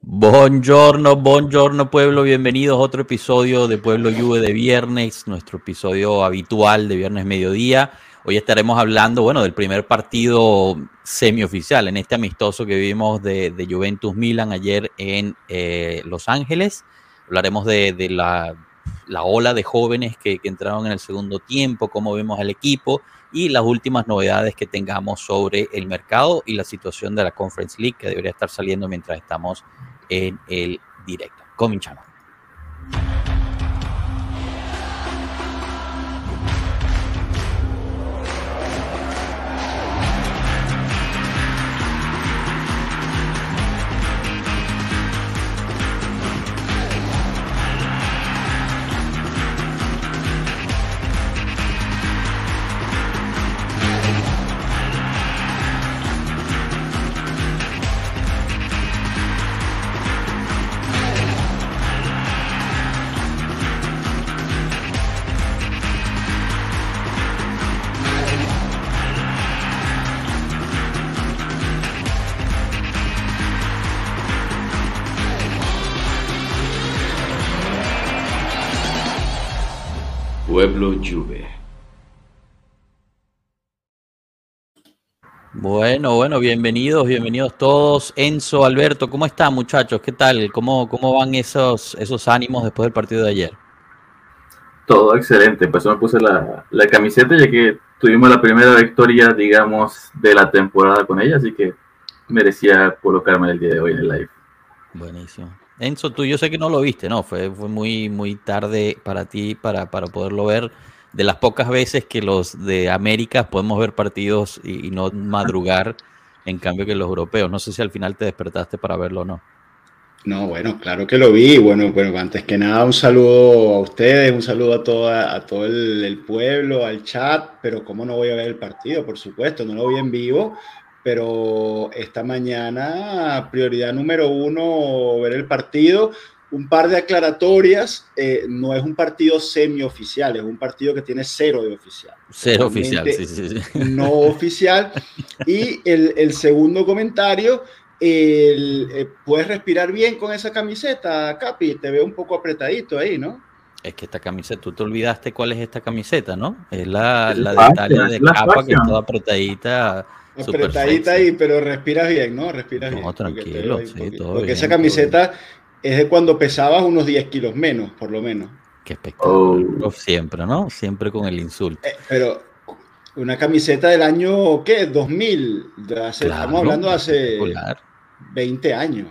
Buongiorno, buongiorno pueblo, bienvenidos a otro episodio de Pueblo Juve de viernes, nuestro episodio habitual de viernes mediodía. Hoy estaremos hablando, bueno, del primer partido semioficial en este amistoso que vivimos de, Juventus Milan ayer en eh, Los Ángeles. Hablaremos de, la, ola de jóvenes que, que entraron en el segundo tiempo, cómo vemos al equipo y las últimas novedades que tengamos sobre el mercado y la situación de la Conference League que debería estar saliendo mientras estamos en el directo. Cominchamos. Pueblo Juve. Bueno, bueno, bienvenidos, bienvenidos todos. Enzo, Alberto, ¿cómo están muchachos? ¿Qué tal? ¿Cómo, cómo van esos, esos ánimos después del partido de ayer? Todo excelente, pues me puse la, la camiseta ya que tuvimos la primera victoria, digamos, de la temporada con ella, así que merecía colocarme el día de hoy en el live. Buenísimo. Enzo, tú yo sé que no lo viste, ¿no? Fue, fue muy, muy tarde para ti para, para poderlo ver. De las pocas veces que los de América podemos ver partidos y, no madrugar, en cambio que los europeos. No sé si al final te despertaste para verlo o no. No, bueno, claro que lo vi. Bueno, bueno, antes que nada, un saludo a ustedes, un saludo a, toda, a todo el, el pueblo, al chat, pero cómo no voy a ver el partido, por supuesto, no lo vi en vivo, pero esta mañana prioridad número uno, ver el partido. Un par de aclaratorias, eh, no es un partido semioficial, es un partido que tiene cero de oficial. Cero oficial, sí, sí, sí. No oficial. Y el, segundo comentario, eh, ¿puedes respirar bien con esa camiseta, Capi? Te veo un poco apretadito ahí, ¿no? Es que esta camiseta, tú te olvidaste cuál es esta camiseta, ¿no? Es la, la de Italia de capa que está apretadita Apretadita ahí, pero respiras bien, ¿no? Respiras no, tranquilo, sí, todo Porque esa camiseta es de cuando pesabas unos 10 kilos menos, por lo menos. Qué espectacular. Oh. Siempre, ¿no? Siempre con el insulto. Eh, pero una camiseta del año, ¿qué? 2000. estamos hablando de hace 20 años.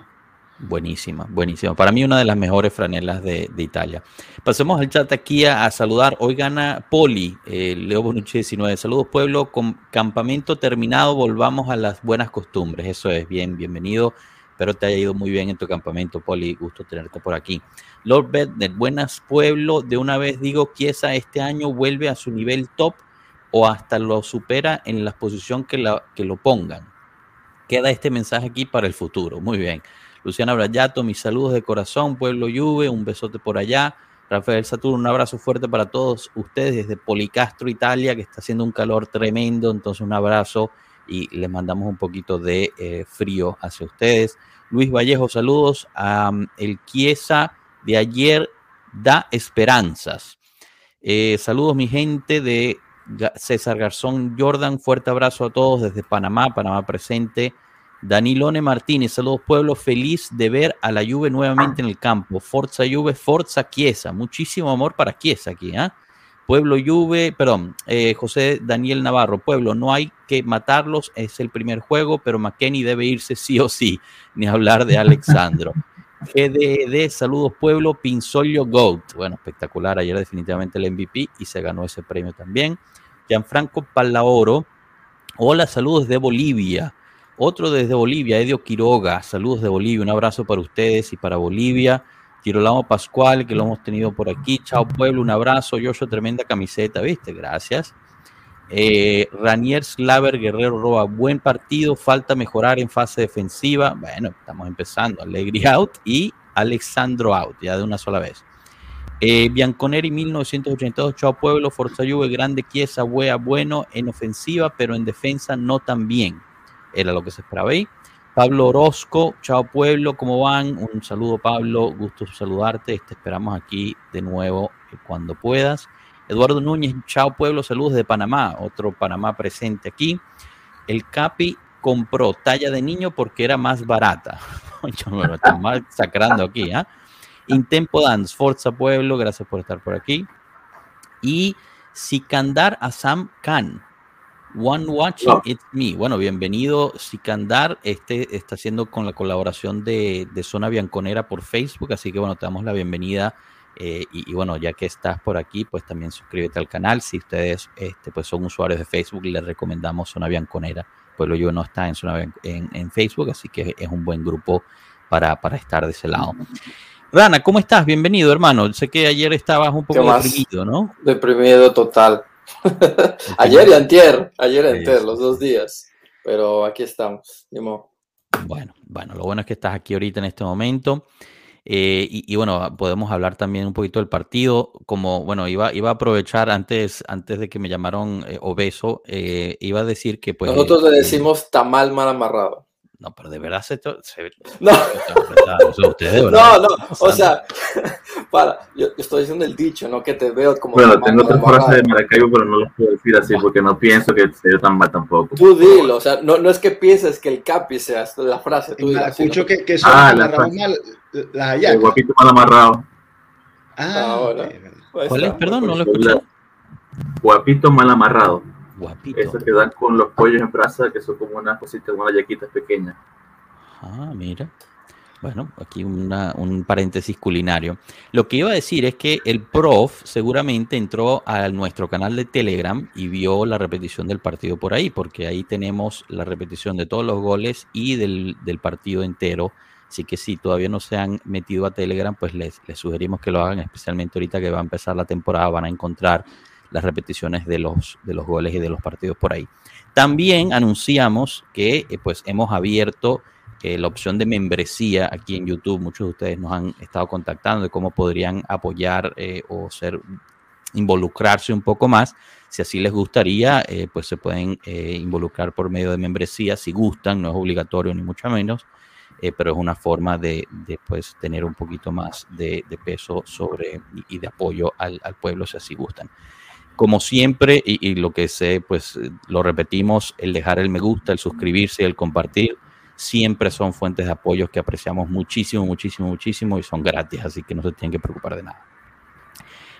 Buenísima, buenísima. Para mí una de las mejores franelas de, Italia. Pasemos al chat aquí a, saludar. Hoy gana Poli, eh, Leo Bonucci 19. Saludos pueblo, con campamento terminado, volvamos a las buenas costumbres. Eso es, bien, bienvenido. Espero te haya ido muy bien en tu campamento, Poli. Gusto tenerte por aquí. Lord Bedner, buenas pueblo. De una vez digo, Chiesa este año vuelve a su nivel top o hasta lo supera en la posición que, que lo pongan. Queda este mensaje aquí para el futuro. Muy bien. Luciana Brayato, mis saludos de corazón, Pueblo Juve, un besote por allá. Rafael Saturno, un abrazo fuerte para todos ustedes desde Policastro, Italia, que está haciendo un calor tremendo, entonces un abrazo y les mandamos un poquito de eh, frío hacia ustedes. Luis Vallejo, saludos. a el Chiesa de ayer da esperanzas. Eh, saludos mi gente de César Garzón Jordan, fuerte abrazo a todos desde Panamá, Panamá presente. Danilone Martínez, saludos pueblo, feliz de ver a la Juve nuevamente en el campo. Forza Juve, Forza Chiesa, muchísimo amor para Chiesa aquí, ¿ah? Pueblo Juve, perdón, eh, José Daniel Navarro, Pueblo, no hay que matarlos, es el primer juego, pero McKenny debe irse sí o sí, ni hablar de Alexandro. GDD, saludos Pueblo, Pinzolio Goat, bueno, espectacular, ayer definitivamente el MVP y se ganó ese premio también. Gianfranco Palaoro, hola, saludos de Bolivia. Otro desde Bolivia, Edio Quiroga. Saludos de Bolivia. Un abrazo para ustedes y para Bolivia. Girolamo Pascual, que lo hemos tenido por aquí. Chao Pueblo, un abrazo. Yo tremenda camiseta, ¿viste? Gracias. Eh, Ranier Slaver Guerrero Roa, buen partido, falta mejorar en fase defensiva. Bueno, estamos empezando. Alegri out y Alexandro out, ya de una sola vez. Eh, Bianconeri 1982, Chao Pueblo, Forza Juve, grande Chiesa, Wea, bueno en ofensiva, pero en defensa no tan bien era lo que se esperaba ahí. Pablo Orozco, chao pueblo, ¿cómo van? Un saludo Pablo, gusto saludarte, te esperamos aquí de nuevo cuando puedas. Eduardo Núñez, chao pueblo, saludos de Panamá, otro Panamá presente aquí. El Capi compró talla de niño porque era más barata. Yo me lo sacrando aquí, ¿ah? Intempo Dance, Forza Pueblo, gracias por estar por aquí. Y Sikandar Assam Khan, One Watching It's Me. Bueno, bienvenido Sikandar. Este está haciendo con la colaboración de, Zona Bianconera por Facebook, así que bueno, te damos la bienvenida. Eh, y, bueno, ya que estás por aquí, pues también suscríbete al canal. Si ustedes este, pues son usuarios de Facebook, les recomendamos Zona Bianconera. Pueblo Yo no está en, en, en, Facebook, así que es un buen grupo para, para estar de ese lado. Rana, ¿cómo estás? Bienvenido, hermano. Sé que ayer estabas un poco deprimido, ¿no? Deprimido total. Ayer y antier, ayer y antier, los dos días. Pero aquí estamos, Bueno, bueno, lo bueno es que estás aquí ahorita en este momento. Eh, y, bueno, podemos hablar también un poquito del partido. Como, bueno, iba, iba a aprovechar antes, antes de que me llamaron eh, obeso, eh, iba a decir que pues... Nosotros le decimos tamal mal amarrado. No, pero de verdad se... se no. no, no, o sea, para, yo, estoy diciendo el dicho, no que te veo como... Bueno, tengo otra frase de Maracaibo, pero no lo puedo decir así porque no pienso que sea tan mal tampoco. Tú dilo, o sea, no, no es que pienses que el capi sea la frase. Tú dilo, escucho que, que son ah, la mal, las El guapito mal amarrado. Ah, ah ¿Cuál es? Perdón, no lo escuché. Guapito mal amarrado. Guapito. Eso que dan con los pollos en brasa, que son como unas cositas, unas yaquitas pequeñas. Ah, mira. Bueno, aquí un paréntesis culinario. Lo que iba a decir es que el prof seguramente entró a nuestro canal de Telegram y vio la repetición del partido por ahí, porque ahí tenemos la repetición de todos los goles y del, partido entero. Así que si todavía no se han metido a Telegram, pues les, les sugerimos que lo hagan, especialmente ahorita que va a empezar la temporada, van a encontrar las repeticiones de los, de los goles y de los partidos por ahí. También anunciamos que eh, pues hemos abierto eh, la opción de membresía aquí en YouTube. Muchos de ustedes nos han estado contactando de cómo podrían apoyar eh, o ser involucrarse un poco más. Si así les gustaría, pues se pueden involucrar por medio de membresía si gustan, no es obligatorio ni mucho menos. pero es una forma de, de pues, tener un poquito más de, peso sobre y de apoyo al, al, pueblo si así gustan como siempre, y, lo que sé, pues lo repetimos, el dejar el me gusta, el suscribirse y el compartir, siempre son fuentes de apoyo que apreciamos muchísimo, muchísimo, muchísimo y son gratis, así que no se tienen que preocupar de nada.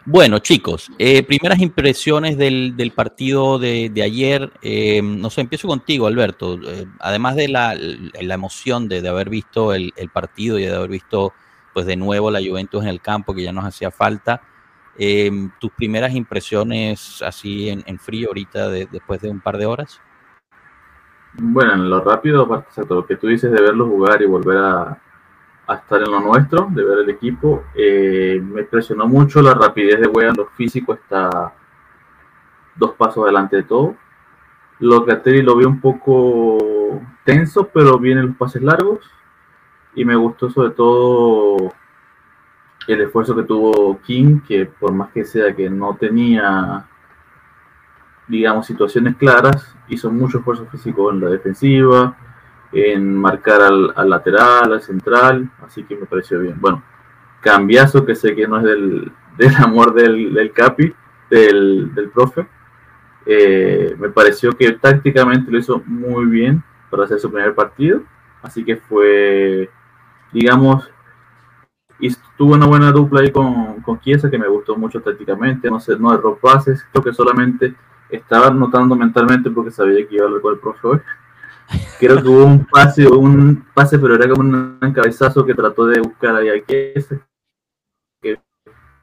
Bueno, chicos, eh, primeras impresiones del, partido de, ayer. Eh, no sé, empiezo contigo, Alberto. Eh, además de la, emoción de, haber visto el, el, partido y de haber visto, pues, de nuevo la Juventus en el campo, que ya nos hacía falta, Em, ¿Tus primeras impresiones así en, frío ahorita después de un par de horas? Bueno, en lo rápido, lo que tú dices de verlo jugar y volver a, estar en lo nuestro, de ver el equipo, eh, me impresionó mucho la rapidez de Weah, lo físico está dos pasos adelante de todo. Lo que lo vi un poco tenso, pero vienen los pases largos. Y me gustó sobre todo el esfuerzo que tuvo King, que por más que sea que no tenía, digamos, situaciones claras, hizo mucho esfuerzo físico en la defensiva, en marcar al, lateral, al central, así que me pareció bien. Bueno, cambiazo que sé que no es del, amor del, Capi, del, del profe, eh, me pareció que tácticamente lo hizo muy bien para hacer su primer partido, así que fue, digamos, y tuvo una buena dupla ahí con, con Chiesa que me gustó mucho tácticamente, no sé, no erró pases, creo que solamente estaba notando mentalmente porque sabía que iba a hablar con el profe hoy. Creo que hubo un pase, un pase, pero era como un encabezazo que trató de buscar ahí a Chiesa, que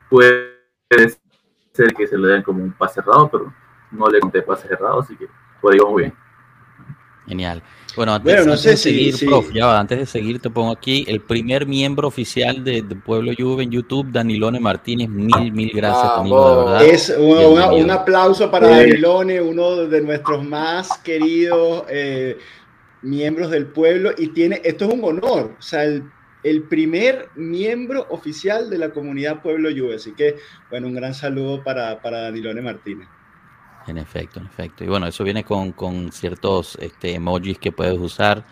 puede ser que se le den como un pase errado, pero no le conté pase errado, así que por ahí vamos bien. Genial. Bueno, antes, de seguir, prof, ya antes de seguir, te pongo aquí el primer miembro oficial de, Pueblo Juve en YouTube, Danilone Martínez. Mil, mil gracias, Danilo, Es un, aplauso para Danilone, uno de nuestros más queridos eh, miembros del pueblo. Y tiene, esto es un honor, o sea, el, primer miembro oficial de la comunidad Pueblo Juve. Así que, bueno, un gran saludo para, para Danilone Martínez. En efecto, en efecto. Y bueno, eso viene con, ciertos este, emojis que puedes usar.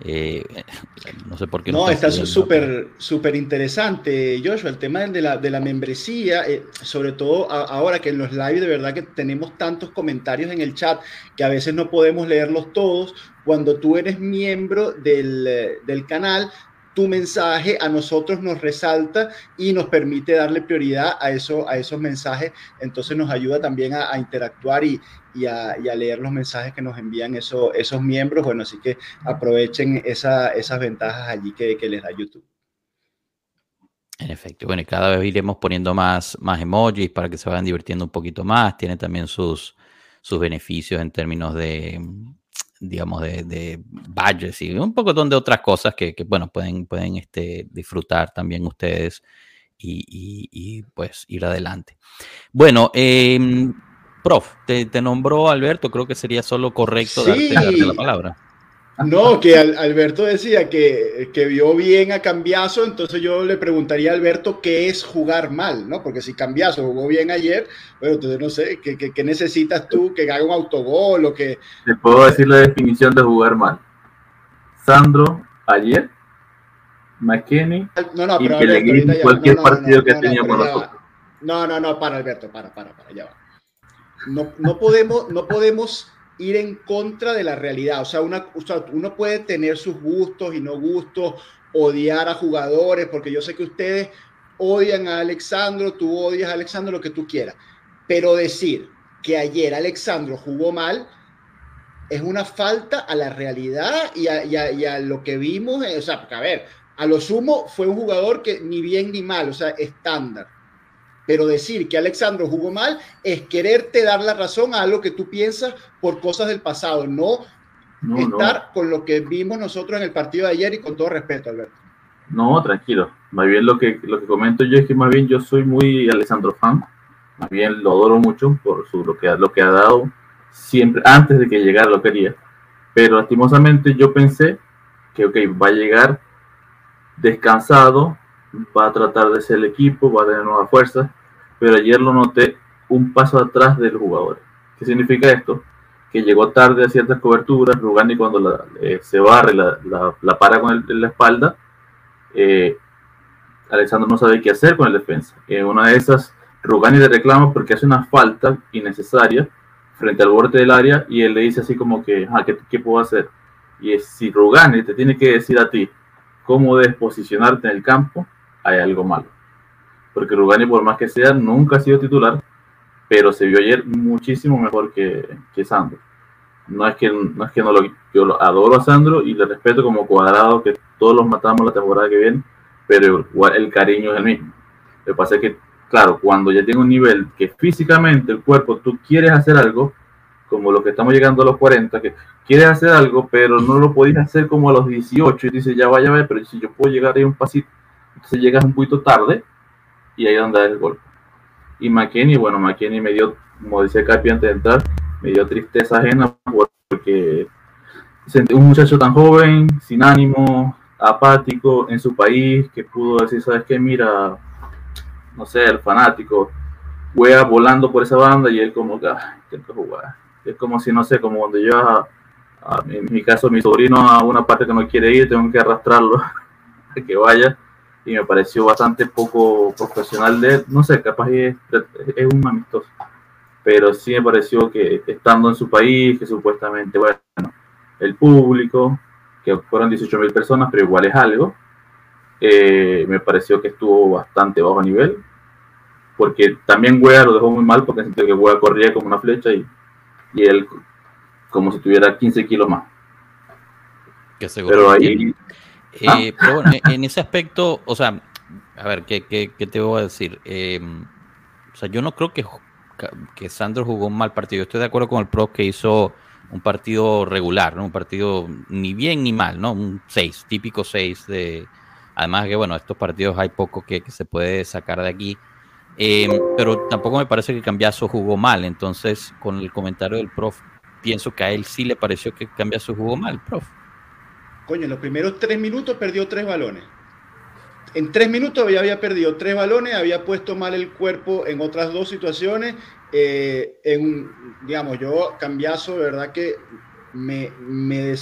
Eh, no sé por qué. No, está súper súper interesante, Joshua, el tema de la, de la membresía, eh, sobre todo ahora que en los live de verdad que tenemos tantos comentarios en el chat que a veces no podemos leerlos todos. Cuando tú eres miembro del, del canal, tu mensaje a nosotros nos resalta y nos permite darle prioridad a, eso, a esos mensajes. Entonces nos ayuda también a, interactuar y, y, a, leer los mensajes que nos envían eso, esos miembros. Bueno, así que aprovechen esa, esas ventajas allí que, que les da YouTube. En efecto, bueno, y cada vez iremos poniendo más, más emojis para que se vayan divirtiendo un poquito más. Tiene también sus, sus beneficios en términos de, digamos, de, de badges y un poco de otras cosas que, bueno, pueden, pueden este, disfrutar también ustedes y, pues ir adelante. Bueno, em, prof, te, te, nombró Alberto, creo que sería solo correcto darte la palabra. No, que Alberto decía que, vio bien a Cambiazo, entonces yo le preguntaría a Alberto qué es jugar mal, ¿no? Porque si Cambiazo jugó bien ayer, bueno, entonces no sé, ¿qué, necesitas tú? ¿Que haga un autogol o que...? Te puedo decir la definición de jugar mal. Sandro, ayer, McKinney no, no, pero y cualquier partido que tenía con nosotros. No, no, no, para Alberto, para, para, para, ya va. No, no podemos, no podemos ir en contra de la realidad. O sea, una, uno puede tener sus gustos y no gustos, odiar a jugadores, porque yo sé que ustedes odian a Alexandro, tú odias a Alexandro, lo que tú quieras. Pero decir que ayer Alexandro jugó mal es una falta a la realidad y a, lo que vimos. O sea, a ver, a lo sumo fue un jugador que ni bien ni mal, o sea, estándar. Pero decir que Alexandro jugó mal es quererte dar la razón a algo que tú piensas por cosas del pasado, no, estar con lo que vimos nosotros en el partido de ayer y con todo respeto, Alberto. No, tranquilo. Más bien lo que, lo que comento yo es que más bien yo soy muy Alexandro fan. Más bien lo adoro mucho por su, lo, que, lo que ha dado siempre, antes de que llegara lo quería. Pero lastimosamente yo pensé que, ok, va a llegar descansado, va a tratar de ser el equipo, va a tener nuevas fuerzas, pero ayer lo noté un paso atrás del jugador. ¿Qué significa esto? Que llegó tarde a ciertas coberturas, Rugani cuando eh, se barre, la, la, para con la espalda, eh, Alexandro no sabe qué hacer con el defensa. En una de esas, Rugani le reclama porque hace una falta innecesaria frente al borde del área y él le dice así como que, ah, ¿qué, ¿qué, puedo hacer? Y es, si Rugani te tiene que decir a ti cómo debes posicionarte en el campo, hay algo malo. Porque Rugani, por más que sea, nunca ha sido titular, pero se vio ayer muchísimo mejor que, que Sandro. No es que no, es que no lo, yo lo adoro a Sandro y le respeto como cuadrado, que todos los matamos la temporada que viene, pero igual el cariño es el mismo. Lo que pasa es que, claro, cuando ya tiene un nivel que físicamente el cuerpo tú quieres hacer algo, como lo que estamos llegando a los 40, que quieres hacer algo, pero no lo podías hacer como a los 18 y dices, ya vaya pero si yo puedo llegar ahí un pasito, entonces llegas un poquito tarde y ahí es donde da el golpe. Y McKinney, bueno, McKinney me dio, como decía Capi antes de entrar, me dio tristeza ajena porque un muchacho tan joven, sin ánimo, apático en su país, que pudo decir, ¿sabes qué? Mira, no sé, el fanático, juega volando por esa banda y él como que, ah, intento jugar. Es como si, no sé, como cuando yo, en mi caso, mi sobrino a una parte que no quiere ir, tengo que arrastrarlo a que vaya y me pareció bastante poco profesional de él. No sé, capaz es, es un amistoso, pero sí me pareció que estando en su país, que supuestamente, bueno, el público, que fueron 18 mil personas, pero igual es algo, eh, me pareció que estuvo bastante bajo nivel, porque también Wea lo dejó muy mal, porque sentí que Wea corría como una flecha y, y él como si tuviera 15 kilos más. pero ahí ah. pero bueno, en ese aspecto, o sea, a ver, ¿qué, te voy a decir? Eh, o sea, yo no creo que, que Sandro jugó un mal partido. Estoy de acuerdo con el pro que hizo un partido regular, ¿no? Un partido ni bien ni mal, ¿no? Un 6, típico 6 de... Además que, bueno, estos partidos hay poco que, se puede sacar de aquí. Eh, pero tampoco me parece que Cambiazo jugó mal. Entonces, con el comentario del prof, pienso que a él sí le pareció que Cambiazo jugó mal, prof. Coño, en los primeros tres minutos perdió tres balones. En tres minutos había, había perdido tres balones, había puesto mal el cuerpo en otras dos situaciones. Eh, en, digamos, yo cambiazo, de verdad que me, me,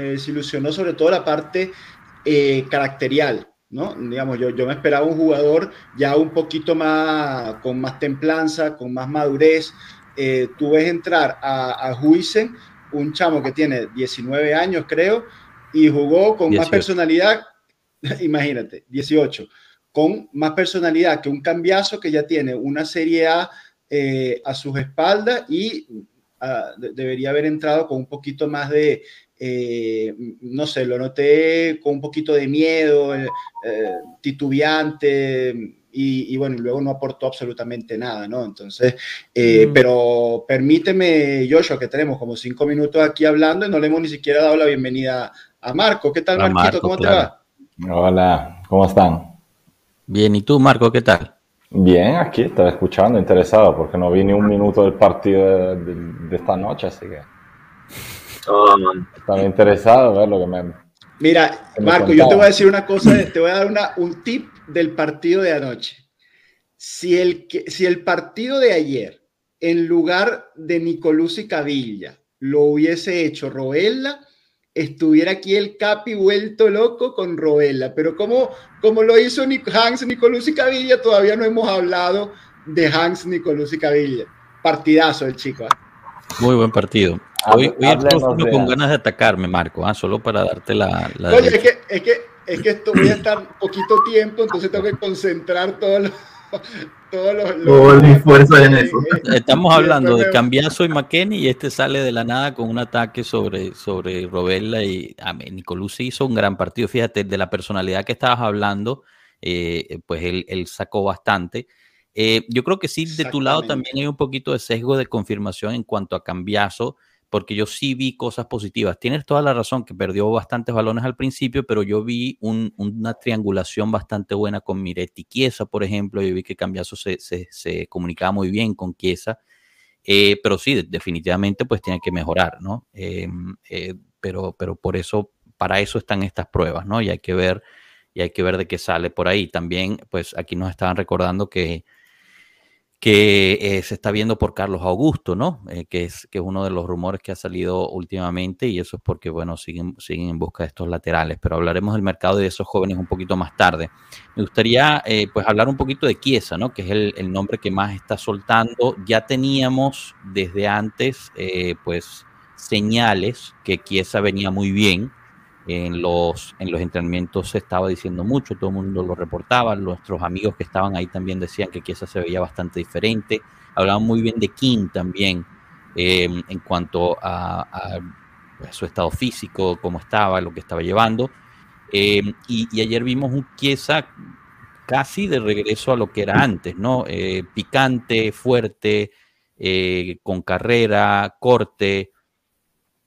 desilusionó sobre todo la parte eh, caracterial, ¿no? Digamos, yo, yo me esperaba un jugador ya un poquito más, con más templanza, con más madurez. Eh, tú ves entrar a, a un chamo que tiene 19 años, creo, y jugó con más personalidad, imagínate, 18, con más personalidad que un cambiazo que ya tiene una Serie A eh, a sus espaldas y ah, debería haber entrado con un poquito más de, eh, no sé, lo noté con un poquito de miedo, eh, titubeante. Y, bueno, luego no aportó absolutamente nada, ¿no? Entonces, mm. pero permíteme, Joshua, que tenemos como cinco minutos aquí hablando y no le hemos ni siquiera dado la bienvenida a Marco. ¿Qué tal, Marquito? ¿Cómo te va? Hola, ¿cómo están? Bien, ¿y tú, Marco, qué tal? Bien, aquí estaba escuchando, interesado, porque no vi ni un minuto del partido de, esta noche, así que. Oh, estaba interesado a ver lo que me. Mira, Marco, yo te voy a decir una cosa, te voy a dar una, un tip del partido de anoche. Si el, si el partido de ayer, en lugar de Nicolás Cavilla, lo hubiese hecho Roella, estuviera aquí el Capi vuelto loco con Roella. Pero como, como lo hizo Hans Nicolás y Cavilla, todavía no hemos hablado de Hans Nicolás y Cavilla. Partidazo el chico. ¿eh? Muy buen partido. Hoy, hoy con ganas de atacarme, Marco, ¿ah? solo para darte la... Oye, es que, es, que, es que esto voy a estar poquito tiempo, entonces tengo que concentrar todo lo todos los, en eso. Estamos hablando de Cambiazo y McKenny y este sale de la nada con un ataque sobre, sobre Robella y a Nicoluzzi hizo un gran partido. Fíjate, de la personalidad que estabas hablando, eh, pues él, él, sacó bastante. Eh, yo creo que sí, de tu lado también hay un poquito de sesgo de confirmación en cuanto a Cambiazo porque yo sí vi cosas positivas. Tienes toda la razón que perdió bastantes balones al principio, pero yo vi una triangulación bastante buena con Miretti Chiesa, por ejemplo. Yo vi que Cambiazo se, se, comunicaba muy bien con Chiesa. Eh, pero sí, definitivamente pues tiene que mejorar, ¿no? Em, eh, pero, pero por eso, para eso están estas pruebas, ¿no? Y hay que ver, y hay que ver de qué sale por ahí. También, pues aquí nos estaban recordando que que eh, se está viendo por Carlos Augusto, ¿no? Eh, que, es, que es uno de los rumores que ha salido últimamente y eso es porque, bueno, siguen, siguen en busca de estos laterales, pero hablaremos del mercado de esos jóvenes un poquito más tarde. Me gustaría, eh, pues, hablar un poquito de Chiesa, ¿no? Que es el, nombre que más está soltando. Ya teníamos desde antes, pues, señales que Chiesa venía muy bien en los, en los entrenamientos se estaba diciendo mucho, todo el mundo lo reportaba, nuestros amigos que estaban ahí también decían que Chiesa se veía bastante diferente, hablaban muy bien de King también eh, en cuanto a, su estado físico, cómo estaba, lo que estaba llevando, eh, y, ayer vimos un Chiesa casi de regreso a lo que era antes, ¿no? Eh, picante, fuerte, con carrera, corte,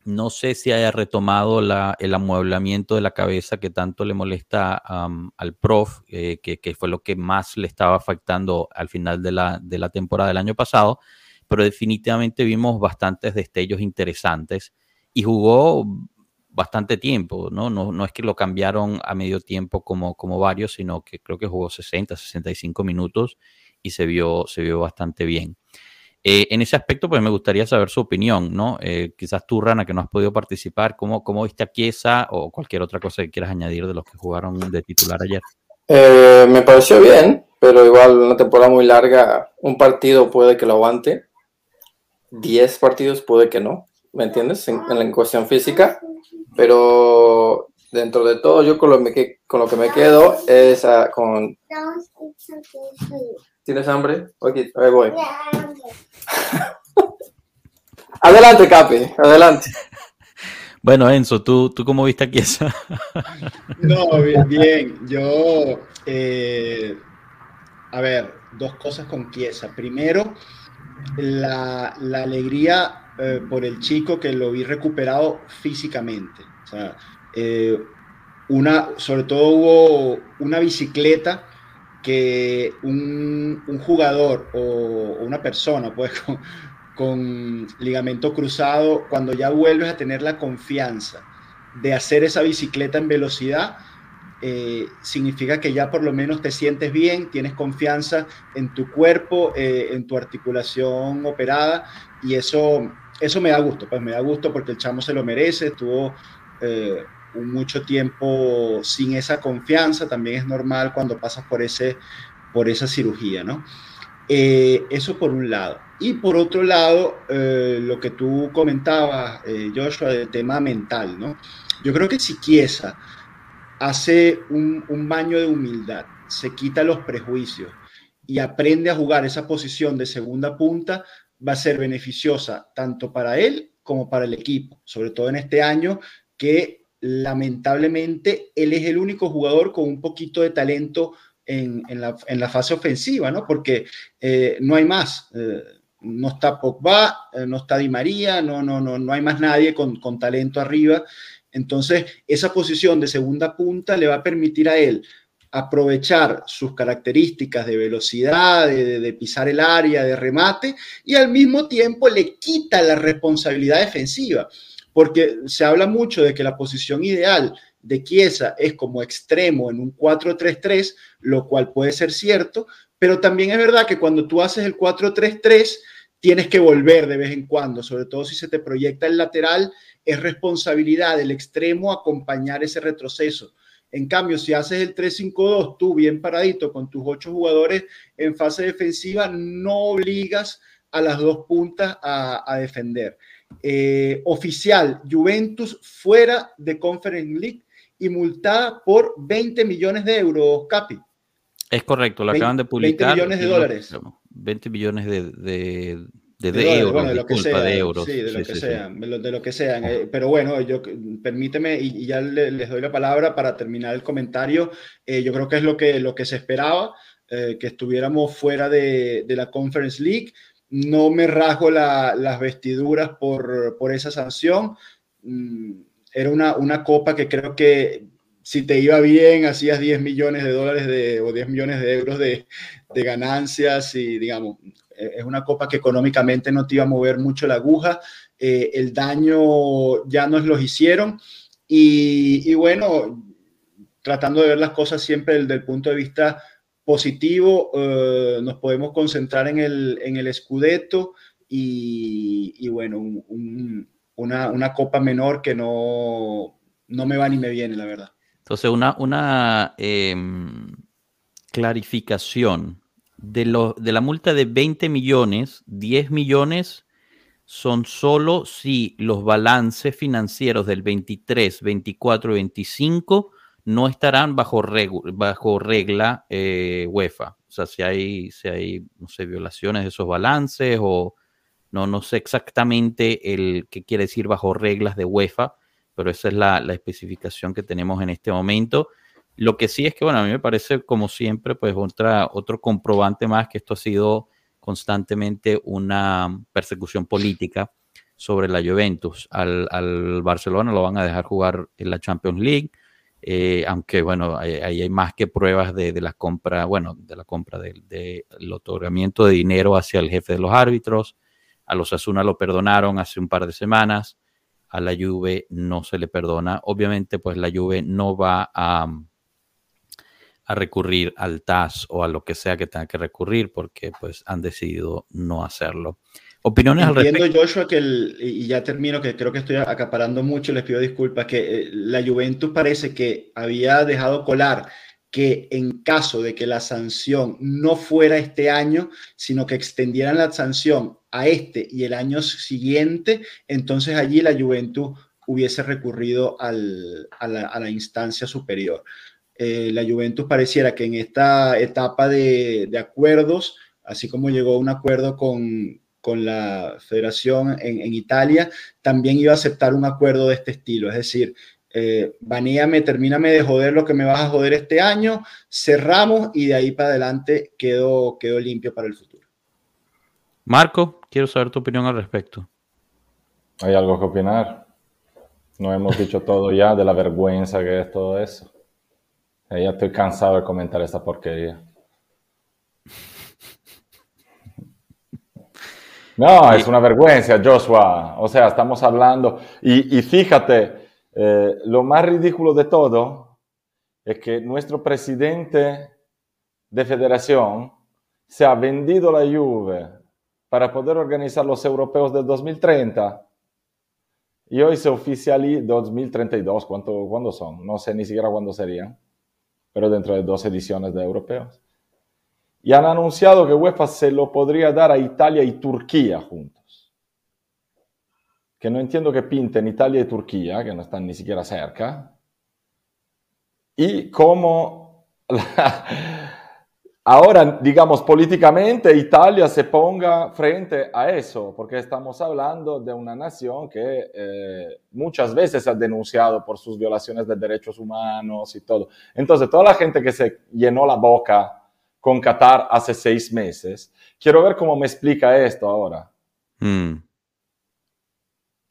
no sé si haya retomado el amueblamiento de la cabeza que tanto le molesta al prof, eh, que, fue lo que más le estaba afectando al final de la, temporada del año pasado, pero definitivamente vimos bastantes destellos interesantes y jugó bastante tiempo, ¿no? No, es que lo cambiaron a medio tiempo como, como varios, sino que creo que jugó 60, 65 minutos y se vio bastante bien. Eh, en ese aspecto, pues me gustaría saber su opinión, ¿no? Eh, quizás tú, Rana, que no has podido participar, ¿cómo, cómo viste a Chiesa o cualquier otra cosa que quieras añadir de los que jugaron de titular ayer? Eh, me pareció bien, pero igual una temporada muy larga, un partido puede que lo aguante, diez partidos puede que no, ¿me entiendes? En, en la cuestión física, pero dentro de todo, yo con lo, que, con lo que me quedo es ah, con... ¿Tienes hambre? Ok, ahí voy. adelante, Capi, adelante. Bueno, Enzo, ¿tú, tú cómo viste aquí eso? no, bien, bien. Yo, eh, a ver, dos cosas con Chiesa. Primero, la, la alegría eh, por el chico que lo vi recuperado físicamente. O sea, eh, una, sobre todo hubo una bicicleta que un, jugador o, una persona pues, con, ligamento cruzado, cuando ya vuelves a tener la confianza de hacer esa bicicleta en velocidad, eh, significa que ya por lo menos te sientes bien, tienes confianza en tu cuerpo, eh, en tu articulación operada y eso eso me da gusto, pues me da gusto porque el chamo se lo merece, estuvo eh, mucho tiempo sin esa confianza, también es normal cuando pasas por, ese, por esa cirugía, ¿no? Eh, eso por un lado. Y por otro lado, eh, lo que tú comentabas, Joshua, del tema mental, ¿no? Yo creo que si Chiesa hace un, un baño de humildad, se quita los prejuicios y aprende a jugar esa posición de segunda punta, va a ser beneficiosa tanto para él como para el equipo, sobre todo en este año que lamentablemente él es el único jugador con un poquito de talento en, la, fase ofensiva, ¿no? Porque eh, no hay más. Eh, no está Pogba, eh, no está Di María, no, no, no, no hay más nadie con, con talento arriba. Entonces, esa posición de segunda punta le va a permitir a él aprovechar sus características de velocidad, de, pisar el área, de remate, y al mismo tiempo le quita la responsabilidad defensiva, porque se habla mucho de que la posición ideal de Chiesa es como extremo en un 4-3-3, lo cual puede ser cierto, pero también es verdad que cuando tú haces el 4-3-3, tienes que volver de vez en cuando, sobre todo si se te proyecta el lateral, es responsabilidad del extremo acompañar ese retroceso. En cambio, si haces el 3-5-2, tú bien paradito con tus ocho jugadores en fase defensiva, no obligas a las dos puntas a, defender. Eh, oficial, Juventus fuera de Conference League y multada por 20 millones de euros, Capi. Es correcto, lo acaban de publicar. 20 millones de dólares. 20 millones de, de, euros, de lo que sea, de euros. Sí, de lo que sean, de lo que sean. Eh, pero bueno, yo permíteme y, ya les doy la palabra para terminar el comentario. Eh, yo creo que es lo que, lo que se esperaba, eh, que estuviéramos fuera de, de, la Conference League. No me rasgo las vestiduras por, por esa sanción. Mm, era una, una copa que creo que si te iba bien, hacías 10 millones de dólares de, o 10 millones de euros de, de ganancias y, digamos, es una copa que económicamente no te iba a mover mucho la aguja, eh, el daño ya nos los hicieron y, bueno, tratando de ver las cosas siempre desde el punto de vista positivo, eh, nos podemos concentrar en el, en el Scudetto y, bueno, una, una, copa menor que no, no me va ni me viene, la verdad. Entonces, una, una em, clarificación de, de la multa de 20 millones, 10 millones son solo si los balances financieros del 23, 24 y 25 no estarán bajo, regla eh, UEFA. O sea, si hay, si hay, no sé, violaciones de esos balances o no, no sé exactamente el qué quiere decir bajo reglas de UEFA, pero esa es la, la especificación que tenemos en este momento. Lo que sí es que, bueno, a mí me parece, como siempre, pues otra, otro comprobante más que esto ha sido constantemente una persecución política sobre la Juventus. Al, Barcelona lo van a dejar jugar en la Champions League, eh, aunque, bueno, ahí hay, más que pruebas de, la compra, bueno, de la compra del de, otorgamiento de dinero hacia el jefe de los árbitros. A los Asuna lo perdonaron hace un par de semanas. A la Juve no se le perdona. Obviamente, pues la Juve no va a a recurrir al TAS o a lo que sea que tenga que recurrir porque pues han decidido no hacerlo. Opiniones al respecto. Joshua, que y ya termino, que creo que estoy acaparando mucho, les pido disculpas, que eh, la Juventus parece que había dejado colar que en caso de que la sanción no fuera este año, sino que extendieran la sanción a este y el año siguiente, entonces allí la Juventus hubiese recurrido al, a, la, a la instancia superior. Eh, la Juventus pareciera que en esta etapa de, acuerdos, así como llegó a un acuerdo con, la federación en, Italia, también iba a aceptar un acuerdo de este estilo, es decir, eh, baneame, termíname de joder lo que me vas a joder este año, cerramos y de ahí para adelante quedó, quedó limpio para el futuro. Marco, quiero saber tu opinión al respecto. ¿Hay algo que opinar? No hemos dicho todo ya de la vergüenza que es todo eso. Eh, ya estoy cansado de comentar esta porquería. No, es una vergüenza, Joshua. O sea, estamos hablando. Y, fíjate, eh, lo más ridículo de todo es que nuestro presidente de federación se ha vendido la Juve para poder organizar los europeos del 2030. Y hoy se oficializa 2032, ¿cuánto, ¿cuándo son? No sé ni siquiera cuándo serían, pero dentro de dos ediciones de europeos. Y han anunciado que UEFA se lo podría dar a Italia y Turquía juntos. Que no entiendo que pinten Italia y Turquía, que no están ni siquiera cerca. Y cómo ahora, digamos, políticamente Italia se ponga frente a eso, porque estamos hablando de una nación que eh, muchas veces ha denunciado por sus violaciones de derechos humanos y todo. Entonces, toda la gente que se llenó la boca con Qatar hace seis meses, quiero ver cómo me explica esto ahora. Mm.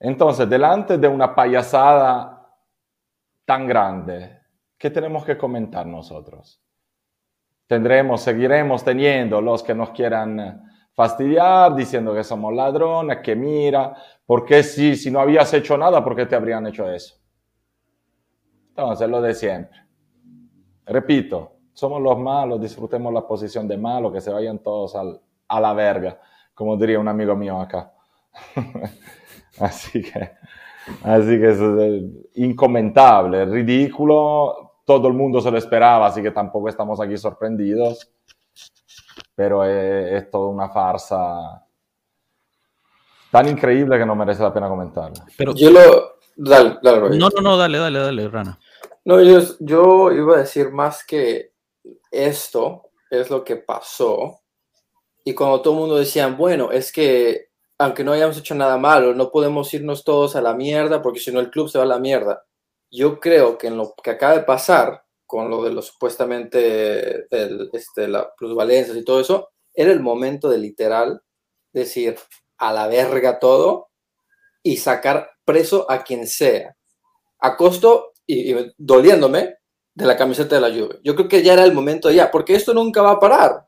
Entonces, delante de una payasada tan grande, ¿qué tenemos que comentar nosotros? tendremos, seguiremos teniendo los que nos quieran fastidiar, diciendo que somos ladrones, que mira, porque si, si no habías hecho nada, ¿por qué te habrían hecho eso? Entonces, lo de siempre. Repito, somos los malos, disfrutemos la posición de malo, que se vayan todos al, a la verga, como diría un amigo mío acá. así que, así que es incomentable, ridículo, todo el mundo se lo esperaba, así que tampoco estamos aquí sorprendidos. Pero es, toda una farsa tan increíble que no merece la pena comentarla. Pero yo lo. Dale, dale, no, no, no, dale, dale, dale, Rana. No, yo, yo iba a decir más que esto es lo que pasó. Y cuando todo el mundo decía, bueno, es que aunque no hayamos hecho nada malo, no podemos irnos todos a la mierda porque si no el club se va a la mierda yo creo que en lo que acaba de pasar con lo de los supuestamente este, la plusvalencias y todo eso, era el momento de literal decir a la verga todo y sacar preso a quien sea, a costo y, doliéndome de la camiseta de la lluvia. Yo creo que ya era el momento ya, porque esto nunca va a parar.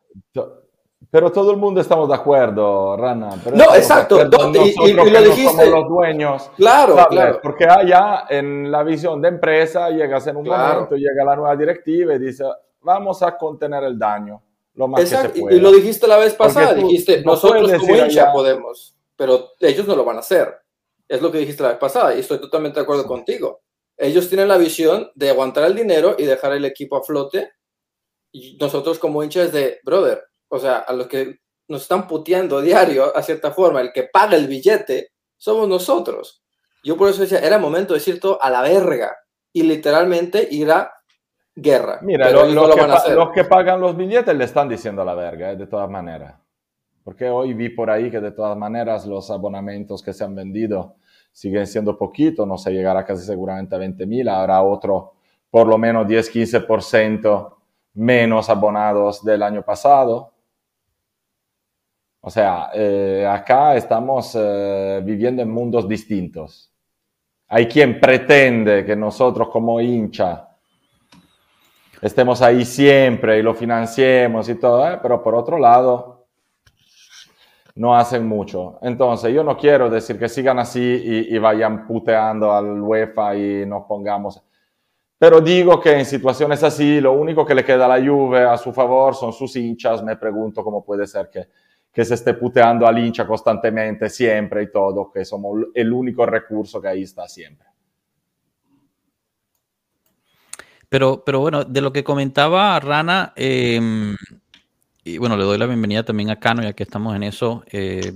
Pero todo el mundo estamos de acuerdo, Rana. no, exacto. y, lo dijiste. los dueños. Claro, claro. Porque allá en la visión de empresa llegas en un momento, llega la nueva directiva y dice, vamos a contener el daño lo más exacto. que se pueda. Y lo dijiste la vez pasada, dijiste, nosotros como hincha podemos, pero ellos no lo van a hacer. Es lo que dijiste la vez pasada y estoy totalmente de acuerdo contigo. Ellos tienen la visión de aguantar el dinero y dejar el equipo a flote y nosotros como hinchas de, brother, o sea, a los que nos están puteando diario, a cierta forma, el que paga el billete, somos nosotros. Yo por eso decía, era momento de decir todo a la verga y literalmente ir a guerra. Mira, los que pagan los billetes le están diciendo a la verga, eh, de todas maneras. Porque hoy vi por ahí que de todas maneras los abonamientos que se han vendido siguen siendo poquito, no se llegará casi seguramente a 20 mil, habrá otro por lo menos 10-15% menos abonados del año pasado. O sea, eh, acá estamos eh, viviendo en mundos distintos. Hay quien pretende que nosotros como hincha estemos ahí siempre y lo financiemos y todo, ¿eh? pero por otro lado, no hacen mucho. Entonces, yo no quiero decir que sigan así y, vayan puteando al UEFA y nos pongamos... Pero digo que en situaciones así, lo único que le queda a la Juve a su favor son sus hinchas. Me pregunto cómo puede ser que que se esté puteando al hincha constantemente, siempre y todo, que somos el único recurso que ahí está siempre. Pero, pero bueno, de lo que comentaba Rana, em, y bueno, le doy la bienvenida también a Cano, ya que estamos en eso, eh,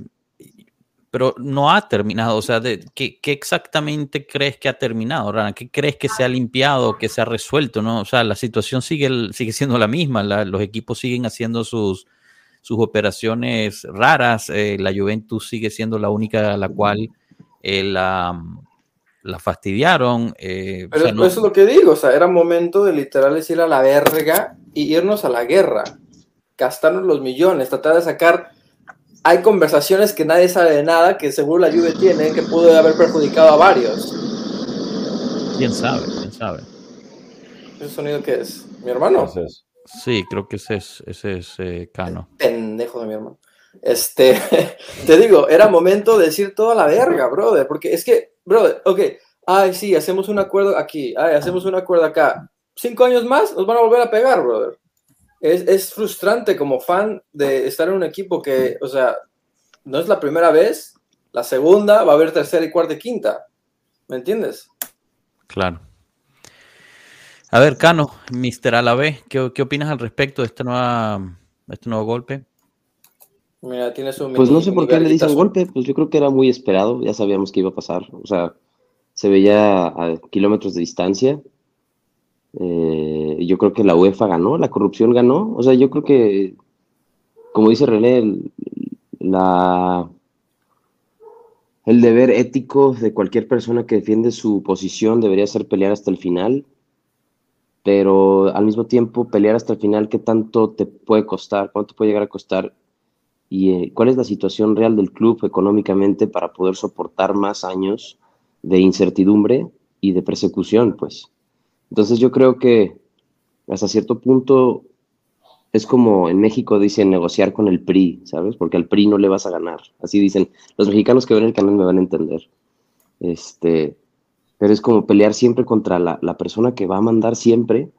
pero no ha terminado, o sea, de, ¿qué, exactamente crees que ha terminado, Rana? ¿Qué crees que se ha limpiado, que se ha resuelto? ¿no? O sea, la situación sigue, sigue siendo la misma, los equipos siguen haciendo sus, sus operaciones raras. Eh, la Juventus sigue siendo la única a la cual eh, la, la, fastidiaron. Eh, Pero eso es lo que digo, o sea, era momento de literal decir a la verga y irnos a la guerra, gastarnos los millones, tratar de sacar... Hay conversaciones que nadie sabe de nada, que seguro la Juve tiene, que pudo haber perjudicado a varios. ¿Quién sabe? ¿Quién sabe? ¿Ese sonido qué es? ¿Mi hermano? Sí, creo que ese es, ese es eh, Cano. Pendejo de mi hermano. Este, te digo, era momento de decir toda la verga, brother, porque es que, brother, ok, ay, sí, hacemos un acuerdo aquí, ay, hacemos un acuerdo acá. Cinco años más nos van a volver a pegar, brother. Es, es frustrante como fan de estar en un equipo que, o sea, no es la primera vez, la segunda va a haber tercera y cuarta y quinta. ¿Me entiendes? Claro. A ver, Cano, Mr. Alave, ¿qué, ¿qué opinas al respecto de este, nueva, de este nuevo golpe? Mira, tienes un Pues no sé por qué le dicen golpe, pues yo creo que era muy esperado, ya sabíamos que iba a pasar, o sea, se veía a kilómetros de distancia. Eh, yo creo que la UEFA ganó, la corrupción ganó, o sea, yo creo que, como dice René, el, deber ético de cualquier persona que defiende su posición debería ser pelear hasta el final, pero al mismo tiempo pelear hasta el final, ¿qué tanto te puede costar? ¿Cuánto puede llegar a costar? ¿Y eh, cuál es la situación real del club económicamente para poder soportar más años de incertidumbre y de persecución? Pues entonces yo creo que hasta cierto punto es como en México dicen negociar con el PRI, ¿sabes? Porque al PRI no le vas a ganar. Así dicen, los mexicanos que ven el canal me van a entender. Este, pero es como pelear siempre contra la, persona que va a mandar siempre.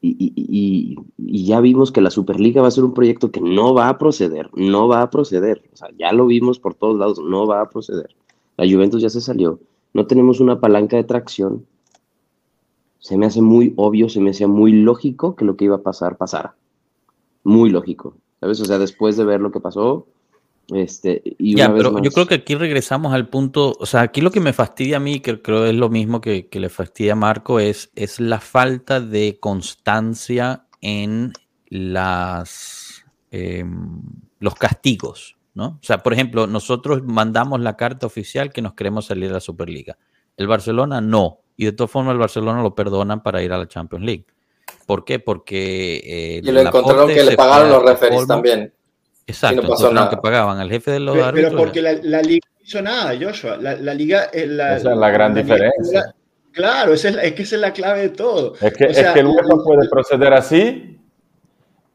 Y, ya vimos que la Superliga va a ser un proyecto que no va a proceder, no va a proceder. O sea, ya lo vimos por todos lados, no va a proceder. La Juventus ya se salió. No tenemos una palanca de tracción. Se me hace muy obvio, se me hacía muy lógico que lo que iba a pasar pasara muy lógico, ¿sabes? O sea, después de ver lo que pasó, este, y ya, pero yo creo que aquí regresamos al punto, o sea, aquí lo que me fastidia a mí, que creo es lo mismo que, le fastidia a Marco, es, es la falta de constancia en las, em, los castigos, ¿no? O sea, por ejemplo, nosotros mandamos la carta oficial que nos queremos salir de la Superliga. El Barcelona no, y de todas formas el Barcelona lo perdonan para ir a la Champions League. ¿Por qué? Porque... Eh, y lo encontraron que le pagaron los referees también. Exacto, no que pagaban al jefe de los pero, Pero porque la, liga no hizo nada, Joshua. La, liga... La, esa es la gran diferencia. claro, es, es, que esa es la clave de todo. Es que, es que el UEFA puede proceder así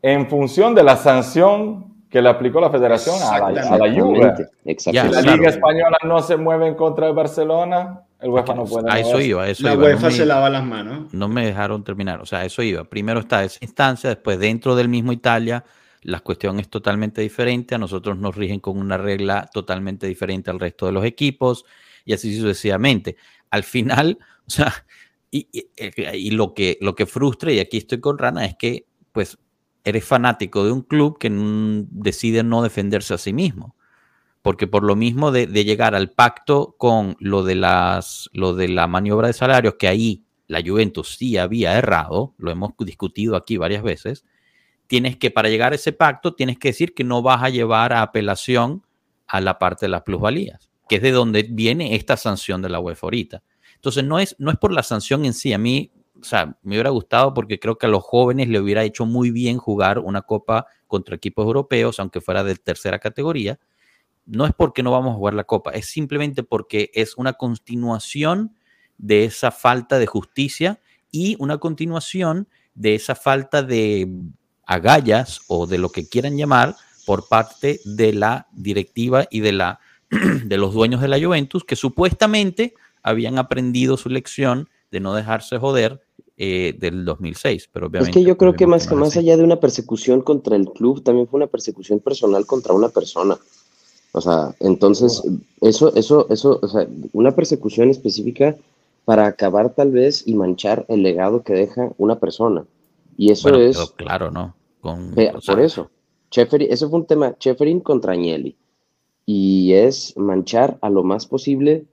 en función de la sanción que le aplicó la federación a la, a la Juve. Si la Liga Española no se mueve en contra de Barcelona, el UEFA no puede. A eso iba, eso La UEFA se lava las manos. No me dejaron terminar. O sea, eso iba. Primero está esa instancia, después dentro del mismo Italia, la cuestión es totalmente diferente. A nosotros nos rigen con una regla totalmente diferente al resto de los equipos y así sucesivamente. Al final, o sea, y, y, lo, que, lo que frustra, y aquí estoy con Rana, es que, pues, eres fanático de un club que decide no defenderse a sí mismo porque por lo mismo de, llegar al pacto con lo de, las, lo de la maniobra de salarios, que ahí la Juventus sí había errado, lo hemos discutido aquí varias veces, tienes que, para llegar a ese pacto, tienes que decir que no vas a llevar a apelación a la parte de las plusvalías, que es de donde viene esta sanción de la UEFA ahorita. Entonces, no es, no es por la sanción en sí, a mí, o sea, me hubiera gustado porque creo que a los jóvenes le hubiera hecho muy bien jugar una copa contra equipos europeos, aunque fuera de tercera categoría, no es porque no vamos a jugar la copa, es simplemente porque es una continuación de esa falta de justicia y una continuación de esa falta de agallas o de lo que quieran llamar por parte de la directiva y de, la, de los dueños de la Juventus que supuestamente habían aprendido su lección de no dejarse joder eh, del 2006. Pero obviamente, es que yo creo que más, que más allá de una persecución contra el club, también fue una persecución personal contra una persona. O sea, entonces, eso, eso, eso, o sea, una persecución específica para acabar tal vez y manchar el legado que deja una persona. Y eso es... claro, ¿no? Con, por eso. Cheferin, eso fue un tema, Cheferin contra Agnelli. Y es manchar a lo más posible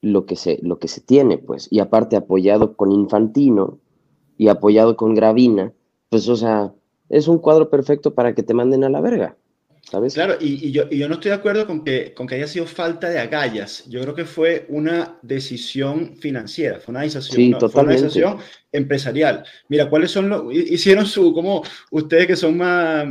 lo que se, lo que se tiene, pues. Y aparte apoyado con Infantino y apoyado con Gravina, pues, o sea, es un cuadro perfecto para que te manden a la verga. Claro, y, yo, no estoy de acuerdo con que, con que haya sido falta de agallas. Yo creo que fue una decisión financiera, fue una decisión, empresarial. Mira, ¿cuáles son los... Hicieron su, como ustedes que son más,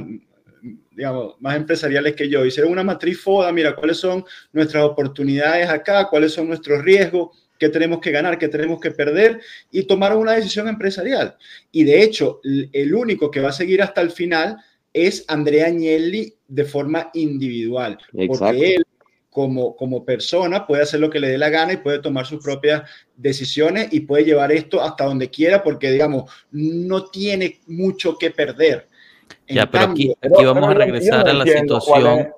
digamos, más empresariales que yo, hicieron una matriz FODA, mira, ¿cuáles son nuestras oportunidades acá? ¿Cuáles son nuestros riesgos? qué tenemos que ganar, qué tenemos que perder, y tomaron una decisión empresarial. Y de hecho, el único que va a seguir hasta el final es Andrea Agnelli de forma individual. Porque él, como, como persona, puede hacer lo que le dé la gana y puede tomar sus propias decisiones y puede llevar esto hasta donde quiera porque, digamos, no tiene mucho que perder. ya, pero aquí, vamos a regresar a la situación.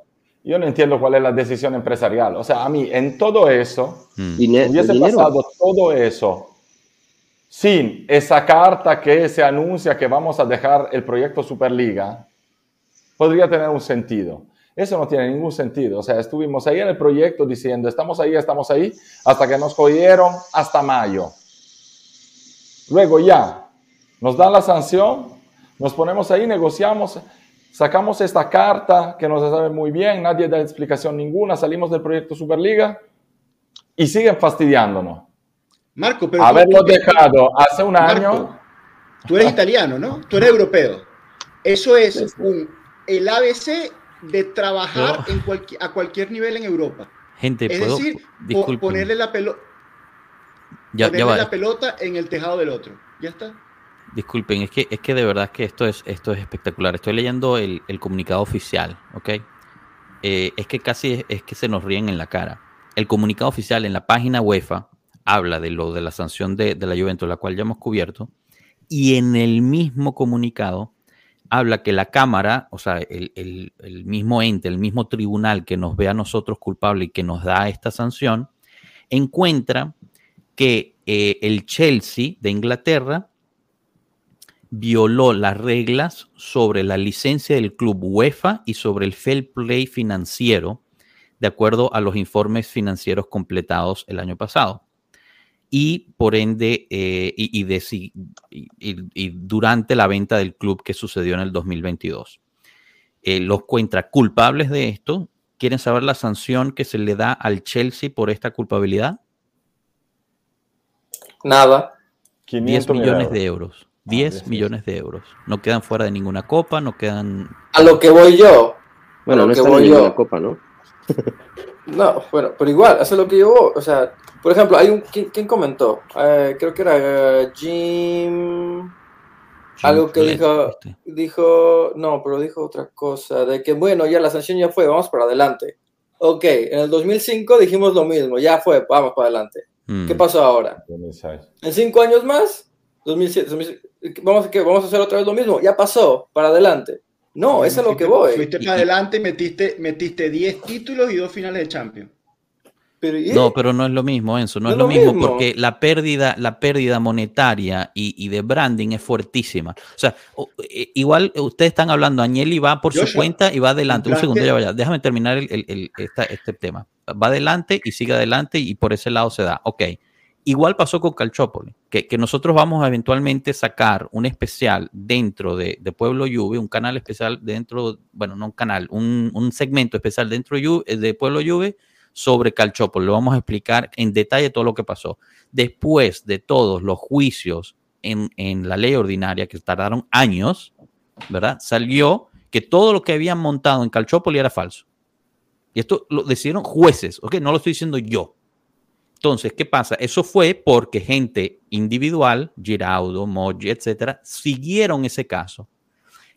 yo no entiendo cuál es la decisión empresarial. O sea, a mí en todo eso, Mm. Hubiese pasado todo eso sin esa carta que se anuncia que vamos a dejar el proyecto Superliga, podría tener un sentido. Eso no tiene ningún sentido. O sea, estuvimos ahí en el proyecto diciendo, estamos ahí, estamos ahí, hasta que nos cogieron hasta mayo. Luego ya, nos dan la sanción, nos ponemos ahí, negociamos, sacamos esta carta que nos sabe muy bien, nadie da explicación ninguna, salimos del proyecto Superliga y siguen fastidiándonos. Marco, pero Haberlo tú- dejado hace un Marco, año, Tú eres italiano, ¿no? Tú eres europeo. Eso es un, el ABC de trabajar Yo- en cualqui- a cualquier nivel en Europa. Gente, Es puedo. decir, po- ponerle, la, pelo- ya, ya ponerle va. la pelota en el tejado del otro. Ya está. Disculpen, es que, es que de verdad que esto es, esto es espectacular. Estoy leyendo el, el comunicado oficial, ¿ok? Eh, es que casi es, es que se nos ríen en la cara. El comunicado oficial en la página UEFA habla de lo de la sanción de, de la Juventus, la cual ya hemos cubierto, y en el mismo comunicado habla que la Cámara, o sea, el, mismo ente, el mismo tribunal que nos ve a nosotros culpables y que nos da esta sanción, encuentra que eh, el Chelsea de Inglaterra violó las reglas sobre la licencia del club UEFA y sobre el fair play financiero, de acuerdo a los informes financieros completados el año pasado. Y por ende, eh, y, y de y- y- y durante la venta del club que sucedió en el 2022. Eh, los encuentra culpables de esto. ¿Quieren saber la sanción que se le da al Chelsea por esta culpabilidad? Nada. 10 500 millones euros. de euros. 10 10 millones de euros. No quedan fuera de ninguna copa, no quedan. A lo que voy yo. Bueno, a no lo que está en voy ninguna yo. copa, ¿no? No, bueno, pero igual, eso es lo que yo. O sea, por ejemplo, hay un. ¿Quién, quién comentó? Eh, creo que era eh, Jim. Algo que dijo, dijo, no, pero dijo otra cosa, de que bueno, ya la sanción ya fue, vamos para adelante. Ok, en el 2005 dijimos lo mismo, ya fue, vamos para adelante. Mm. ¿Qué pasó ahora? 2006. ¿En cinco años más? 2007, 2007, vamos, a, ¿qué? ¿Vamos a hacer otra vez lo mismo? Ya pasó, para adelante. No, eso es lo que voy. Fuiste para adelante y metiste, metiste 10 títulos y dos finales de Champions. No, pero no es lo mismo, Enzo, no, No es lo mismo, mismo. porque la pérdida, la pérdida monetaria y, y de branding es fuertísima. O sea, eh, igual ustedes están hablando, Agnelli va por su cuenta y va adelante. Un segundo, ya vaya, déjame terminar el- el- el- esta- este tema. Va adelante y sigue adelante y por ese lado se da. Ok. Igual pasó con Calchópoli, que, nosotros vamos a eventualmente sacar un especial dentro de, Pueblo Juve, un canal especial dentro, bueno, no un canal, un, segmento especial dentro de Pueblo Juve sobre Calchópoli. Lo vamos a explicar en detalle todo lo que pasó. Después de todos los juicios en, en la ley ordinaria, que tardaron años, ¿verdad? Salió que todo lo que habían montado en Calchópoli era falso. Y esto lo decidieron jueces, ¿ok? No lo estoy diciendo yo. Entonces, ¿qué pasa? Eso fue porque gente individual, Giraudo, Moggi, etcétera, siguieron ese caso.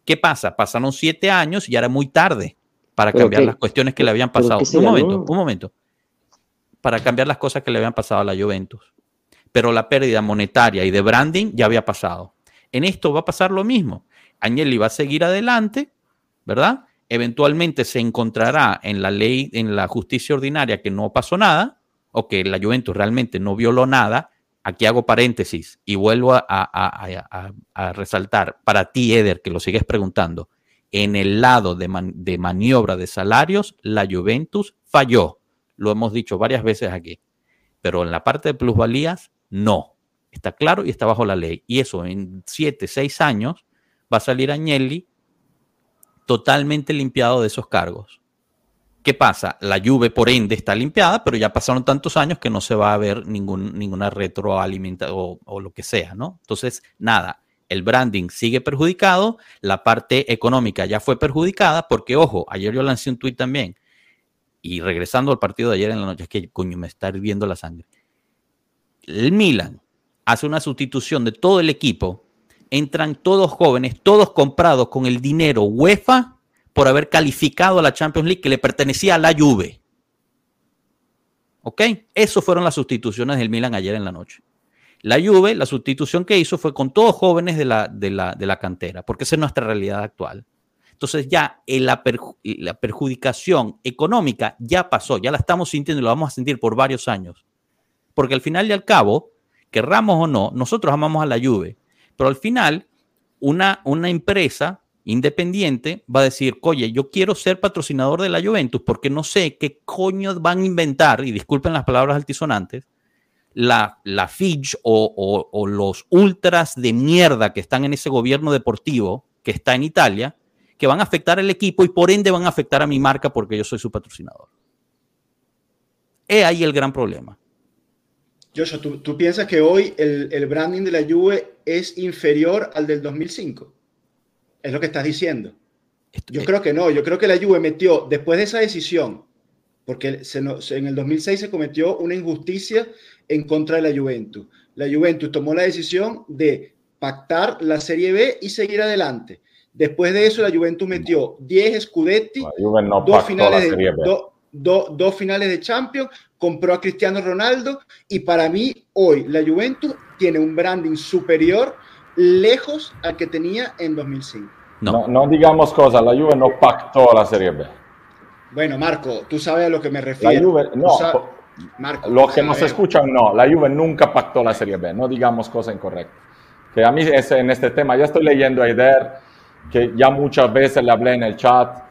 ¿Qué pasa? Pasaron siete años y ya era muy tarde para ¿Pero cambiar qué? las cuestiones que le habían ¿Pero pasado. Un momento, un momento. Para cambiar las cosas que le habían pasado a la Juventus. Pero la pérdida monetaria y de branding ya había pasado. En esto va a pasar lo mismo. Agnelli va a seguir adelante, ¿verdad? Eventualmente se encontrará en la ley, en la justicia ordinaria que no pasó nada, o que la Juventus realmente no violó nada. Aquí hago paréntesis y vuelvo a, resaltar para ti, Eder, que lo sigues preguntando. En el lado de, de maniobra de salarios, la Juventus falló. Lo hemos dicho varias veces aquí. Pero en la parte de plusvalías, no. Está claro y está bajo la ley. Y eso en siete, seis años va a salir Agnelli totalmente limpiado de esos cargos. ¿Qué pasa? La Juve, por ende, está limpiada, pero ya pasaron tantos años que no se va a ver ningún, ninguna retroalimentación o, o lo que sea, ¿no? Entonces, nada, el branding sigue perjudicado, la parte económica ya fue perjudicada, porque, ojo, ayer yo lancé un tuit también, y regresando al partido de ayer en la noche, es que, coño, me está hirviendo la sangre. El Milan hace una sustitución de todo el equipo, entran todos jóvenes, todos comprados con el dinero UEFA por haber calificado a la Champions League que le pertenecía a la Juve. ¿Ok? Eso fueron las sustituciones del Milan ayer en la noche. La Juve, la sustitución que hizo fue con todos jóvenes de la, de la, de la cantera, porque esa es nuestra realidad actual. Entonces ya la, la perjudicación económica ya pasó, ya la estamos sintiendo y lo vamos a sentir por varios años. Porque al final y al cabo, querramos o no, nosotros amamos a la Juve, pero al final una, una empresa independiente va a decir, oye, yo quiero ser patrocinador de la Juventus porque no sé qué coño van a inventar, y disculpen las palabras altisonantes, la, la Fitch o, los ultras de mierda que están en ese gobierno deportivo que está en Italia, que van a afectar al equipo y por ende van a afectar a mi marca porque yo soy su patrocinador. Es ahí el gran problema. Joshua, ¿tú, ¿tú, piensas que hoy el, el branding de la Juve es inferior al del 2005? Es lo que estás diciendo. Yo creo que no, yo creo que la Juve metió, después de esa decisión, porque en el 2006 se cometió una injusticia en contra de la Juventus. La Juventus tomó la decisión de pactar la Serie B y seguir adelante. Después de eso, la Juventus metió 10 Scudetti, dos, finales de, dos finales de Champions, compró a Cristiano Ronaldo y para mí hoy la Juventus tiene un branding superior lejos al que tenía en 2005. No, no, digamos cosas, la Juve no pactó la Serie B. Bueno, Marco, tú sabes a lo que me refiero. La Juve, no, Marco, los que nos escuchan, no, la Juve nunca pactó la Serie B, no digamos cosas incorrectas. Que a mí es, en este tema, ya estoy leyendo a Eder, que ya muchas veces le hablé en el chat,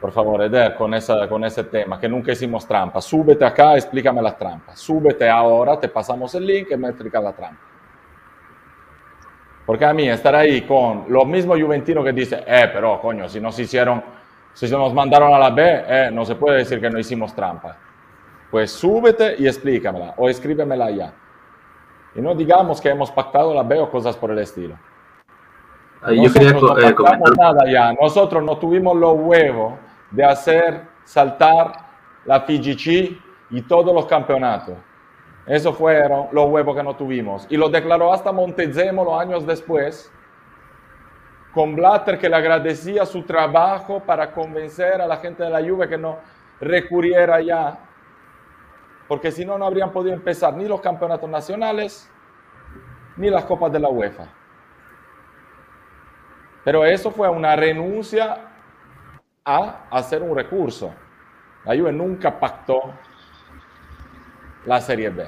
por favor, Eder, con, esa, con ese tema, que nunca hicimos trampa. Súbete acá, explícame las trampas. Súbete ahora, te pasamos el link y me explicas la trampa. Porque a mí estar ahí con los mismos juventinos que dicen, eh, pero coño, si nos hicieron, si se nos mandaron a la B, eh, no se puede decir que no hicimos trampa. Pues súbete y explícamela o escríbemela ya. Y no digamos que hemos pactado la B o cosas por el estilo. Nosotros no eh, nada ya. Nosotros no tuvimos los huevos de hacer saltar la FIGC y todos los campeonatos. Esos fueron los huevos que no tuvimos. Y lo declaró hasta Montezemolo años después, con Blatter que le agradecía su trabajo para convencer a la gente de la Juve que no recurriera ya, porque si no, no habrían podido empezar ni los campeonatos nacionales ni las copas de la UEFA. Pero eso fue una renuncia a hacer un recurso. La Juve nunca pactó la Serie B.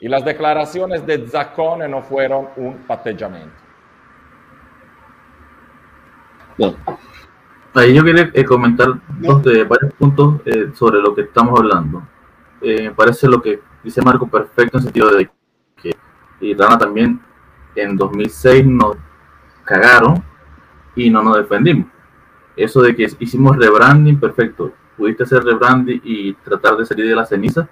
Y las declaraciones de Zaccone no fueron un patteggiamento. Ahí yo quería eh, comentar dos de varios puntos eh, sobre lo que estamos hablando. Eh, me parece lo que dice Marco perfecto en el sentido de que y Rana también en 2006 nos cagaron y no nos defendimos. Eso de que hicimos rebranding, perfecto. Pudiste hacer rebranding y tratar de salir de la ceniza,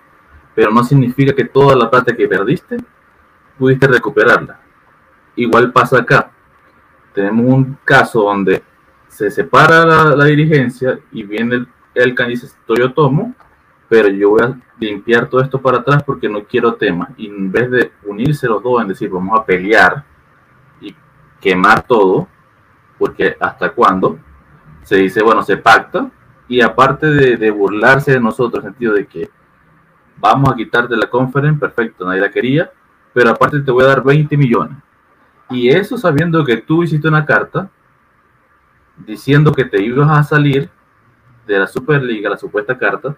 pero no significa que toda la plata que perdiste pudiste recuperarla. Igual pasa acá. Tenemos un caso donde se separa la, dirigencia y viene el, el y dice, yo tomo, pero yo voy a limpiar todo esto para atrás porque no quiero temas. Y en vez de unirse los dos en decir, vamos a pelear y quemar todo, porque hasta cuándo, se dice, bueno, se pacta, y aparte de, de burlarse de nosotros, en el sentido de que vamos a quitarte la conference, perfecto, nadie la quería, pero aparte te voy a dar 20 millones. Y eso sabiendo que tú hiciste una carta diciendo que te ibas a salir de la Superliga, la supuesta carta,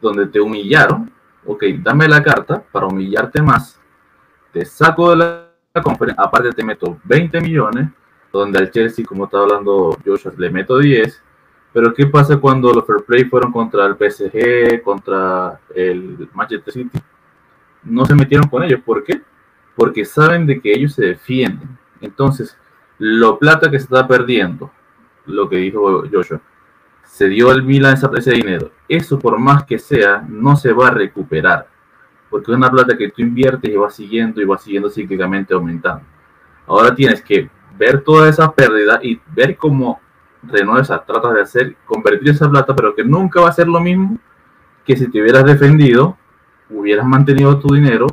donde te humillaron. Ok, dame la carta para humillarte más. Te saco de la conferencia, aparte te meto 20 millones, donde al Chelsea, como está hablando Joshua, le meto 10 pero ¿qué pasa cuando los Fair Play fueron contra el PSG, contra el Manchester City? No se metieron con ellos. ¿Por qué? Porque saben de que ellos se defienden. Entonces, lo plata que se está perdiendo, lo que dijo Joshua, se dio al Milan ese dinero. Eso, por más que sea, no se va a recuperar. Porque es una plata que tú inviertes y va siguiendo y va siguiendo cíclicamente aumentando. Ahora tienes que ver toda esa pérdida y ver cómo renuevas, tratas de hacer, convertir esa plata, pero que nunca va a ser lo mismo que si te hubieras defendido, hubieras mantenido tu dinero,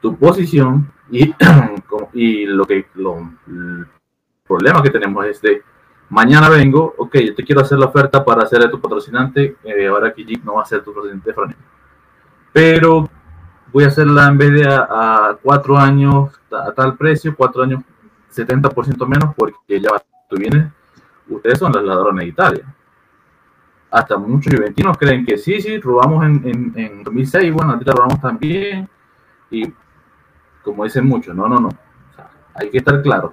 tu posición y, y lo que lo, el problema que tenemos es de mañana vengo, ok, yo te quiero hacer la oferta para ser tu patrocinante, eh, ahora que no va a ser tu patrocinante de Pero voy a hacerla en vez de a, cuatro años a, tal precio, cuatro años 70% menos, porque ya tú vienes ustedes son los ladrones de Italia. Hasta muchos juventinos creen que sí, sí, robamos en, en, 2006, bueno, ahorita robamos también. Y como dicen muchos, no, no, no. hay que estar claro.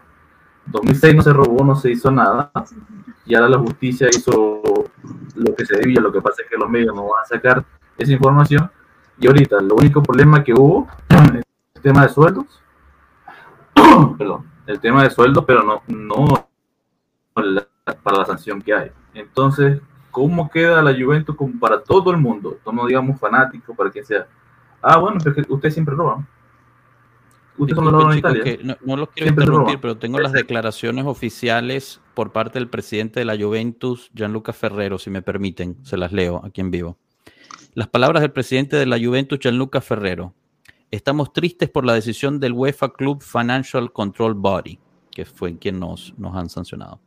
2006 no se robó, no se hizo nada. Y ahora la justicia hizo lo que se debía. Lo que pasa es que los medios no van a sacar esa información. Y ahorita, lo único problema que hubo el tema de sueldos. Perdón, el tema de sueldos, pero no, no para la sanción que hay. Entonces, ¿cómo queda la Juventus como para todo el mundo? No digamos fanático, para que sea. Ah, bueno, pero usted siempre roba. Usted no, no, no los quiero interrumpir, pero tengo las declaraciones oficiales por parte del presidente de la Juventus, Gianluca Ferrero, si me permiten, se las leo aquí en vivo. Las palabras del presidente de la Juventus, Gianluca Ferrero. Estamos tristes por la decisión del UEFA Club Financial Control Body, que fue quien nos, nos han sancionado.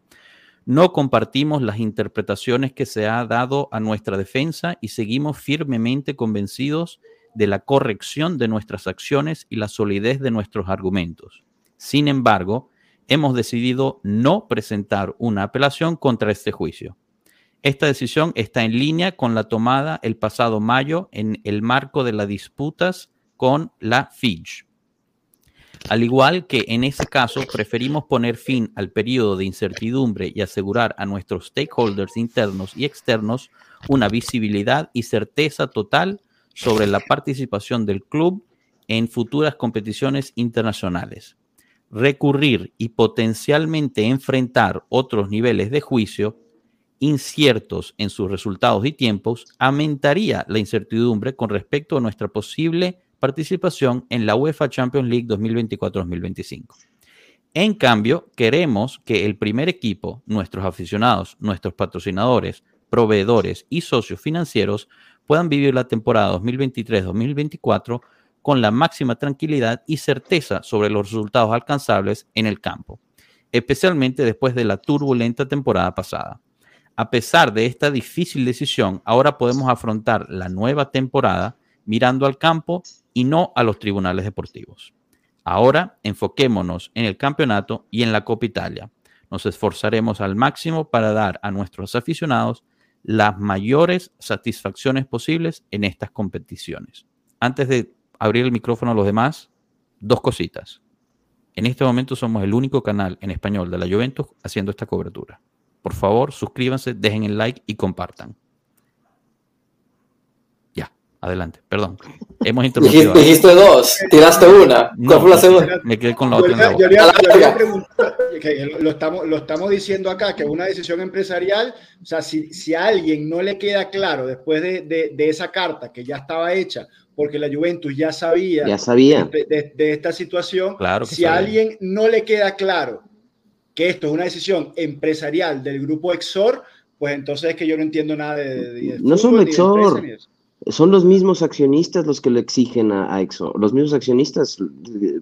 No compartimos las interpretaciones que se ha dado a nuestra defensa y seguimos firmemente convencidos de la corrección de nuestras acciones y la solidez de nuestros argumentos. Sin embargo, hemos decidido no presentar una apelación contra este juicio. Esta decisión está en línea con la tomada el pasado mayo en el marco de las disputas con la Fitch. Al igual que en ese caso, preferimos poner fin al periodo de incertidumbre y asegurar a nuestros stakeholders internos y externos una visibilidad y certeza total sobre la participación del club en futuras competiciones internacionales. Recurrir y potencialmente enfrentar otros niveles de juicio inciertos en sus resultados y tiempos aumentaría la incertidumbre con respecto a nuestra posible participación en la UEFA Champions League 2024-2025. En cambio, queremos que el primer equipo, nuestros aficionados, nuestros patrocinadores, proveedores y socios financieros puedan vivir la temporada 2023-2024 con la máxima tranquilidad y certeza sobre los resultados alcanzables en el campo, especialmente después de la turbulenta temporada pasada. A pesar de esta difícil decisión, ahora podemos afrontar la nueva temporada mirando al campo y no a los tribunales deportivos. Ahora enfoquémonos en el campeonato y en la Copa Italia. Nos esforzaremos al máximo para dar a nuestros aficionados las mayores satisfacciones posibles en estas competiciones. Antes de abrir el micrófono a los demás, dos cositas. En este momento somos el único canal en español de la Juventus haciendo esta cobertura. Por favor, suscríbanse, dejen el like y compartan. Adelante, perdón. Hemos interrumpido. Dijiste, dos, tiraste una. ¿Cuál fue la segunda? Me quedé con la otra. lo, estamos, lo estamos diciendo acá, que una decisión empresarial, o sea, si, si a alguien no le queda claro después de, de, esa carta que ya estaba hecha, porque la Juventus ya sabía, ya sabía. De, de, esta situación, claro si a alguien no le queda claro que esto es una decisión empresarial del grupo Exor, pues entonces es que yo no entiendo nada de... no son Exor son los mismos accionistas los que le exigen a, EXO, los mismos accionistas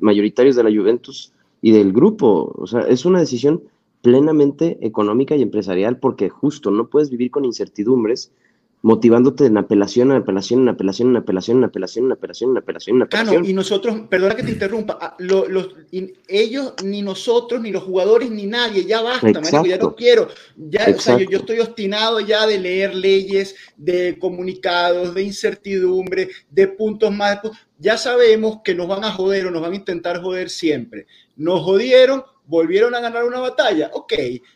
mayoritarios de la Juventus y del grupo. O sea, es una decisión plenamente económica y empresarial porque justo no puedes vivir con incertidumbres motivándote en apelación, en apelación, en apelación, en apelación, en apelación, en apelación, en apelación, en apelación. y nosotros, perdona que te interrumpa, ah, los, ellos, ni nosotros, ni los jugadores, ni nadie, ya basta, ya no quiero, ya, o sea, yo, yo, estoy obstinado ya de leer leyes, de comunicados, de incertidumbre, de puntos más, ya sabemos que nos van a joder o nos van a intentar joder siempre. Nos jodieron, volvieron a ganar una batalla, ok,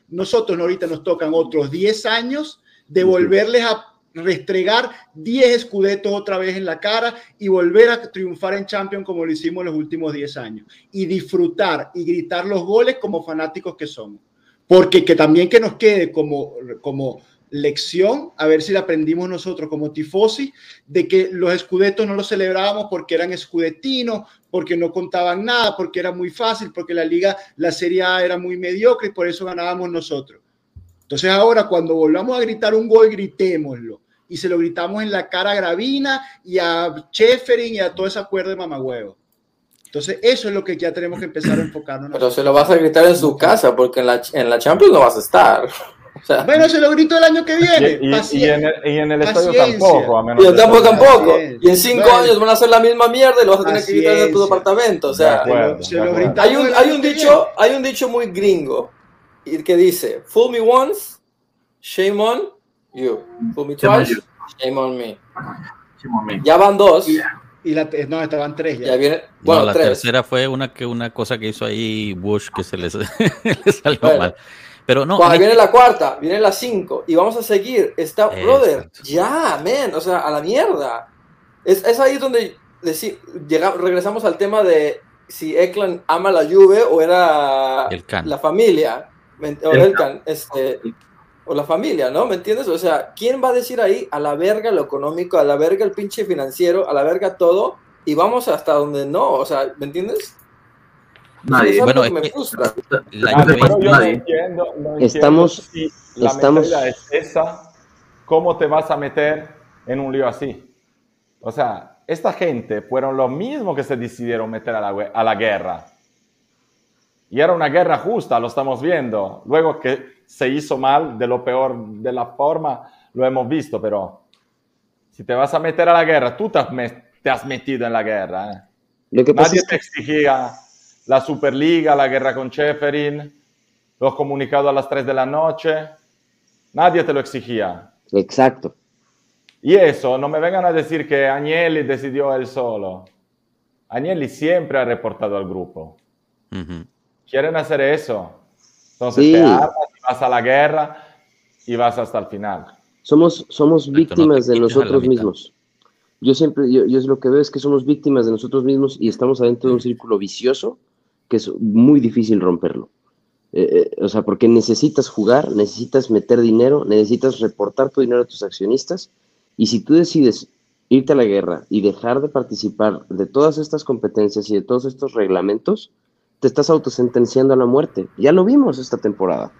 nosotros ahorita nos tocan otros 10 años de volverles a restregar 10 escudetos otra vez en la cara y volver a triunfar en Champions como lo hicimos los últimos 10 años y disfrutar y gritar los goles como fanáticos que somos. Porque que también que nos quede como, como lección, a ver si la aprendimos nosotros como tifosi, de que los escudetos no los celebrábamos porque eran escudetinos, porque no contaban nada, porque era muy fácil, porque la liga, la Serie A era muy mediocre y por eso ganábamos nosotros. Entonces ahora cuando volvamos a gritar un gol, gritémoslo. Y se lo gritamos en la cara a Gravina y a Cheferin y a toda esa cuerda de mamagüevo. Entonces eso es lo que ya tenemos que empezar a enfocarnos. Pero se lo vas a gritar en su casa porque en la, en la Champions no vas a estar. bueno, se lo grito el año que viene. Y, en, el, y en, el, estadio tampoco. A y tampoco, tampoco. Y en cinco años van a hacer la misma mierda y lo vas a tener que gritar en tu departamento. O sea, hay, un, hay, un dicho, hay un dicho muy gringo y que dice, fool me once, shame on you. Fool me twice, shame on me. Ya van dos. Y la, no, estaban tres ya. viene, bueno, la tercera fue una, que, una cosa que hizo ahí Bush que se le salió mal. Pero no. Cuando viene la cuarta, viene la cinco, y vamos a seguir. Está, brother, ya, man, o sea, a la mierda. Es, es ahí donde llegamos, regresamos al tema de si Eklan ama la Juve o era la familia. O, el este, o la familia, ¿no? ¿Me entiendes? O sea, ¿quién va a decir ahí a la verga lo económico, a la verga el pinche financiero, a la verga todo? Y vamos hasta donde no, o sea, ¿me entiendes? Nadie. Bueno, es me frustra. La yo no entiendo, estamos, la estamos... es esa, ¿cómo te vas a meter en un lío así? O sea, esta gente fueron los mismos que se decidieron meter a la, a la guerra. Y era una guerra justa, lo estamos viendo. Luego que se hizo mal de lo peor de la forma, lo hemos visto, pero si te vas a meter a la guerra, tú te has, te has metido en la guerra. ¿eh? Nadie te exigía la Superliga, la guerra con Cheferin, los comunicados a las 3 de la noche. Nadie te lo exigía. Exacto. Y eso, no me vengan a decir que Agnelli decidió él solo. Agnelli siempre ha reportado al grupo. Quieren hacer eso. Entonces te armas vas a la guerra y vas hasta el final. Somos, somos víctimas de nosotros mismos. Yo siempre, yo, yo lo que veo es que somos víctimas de nosotros mismos y estamos adentro de un círculo vicioso que es muy difícil romperlo. Eh, eh, o sea, porque necesitas jugar, necesitas meter dinero, necesitas reportar tu dinero a tus accionistas y si tú decides irte a la guerra y dejar de participar de todas estas competencias y de todos estos reglamentos, te estás autosentenciando a la muerte. Ya lo vimos esta temporada,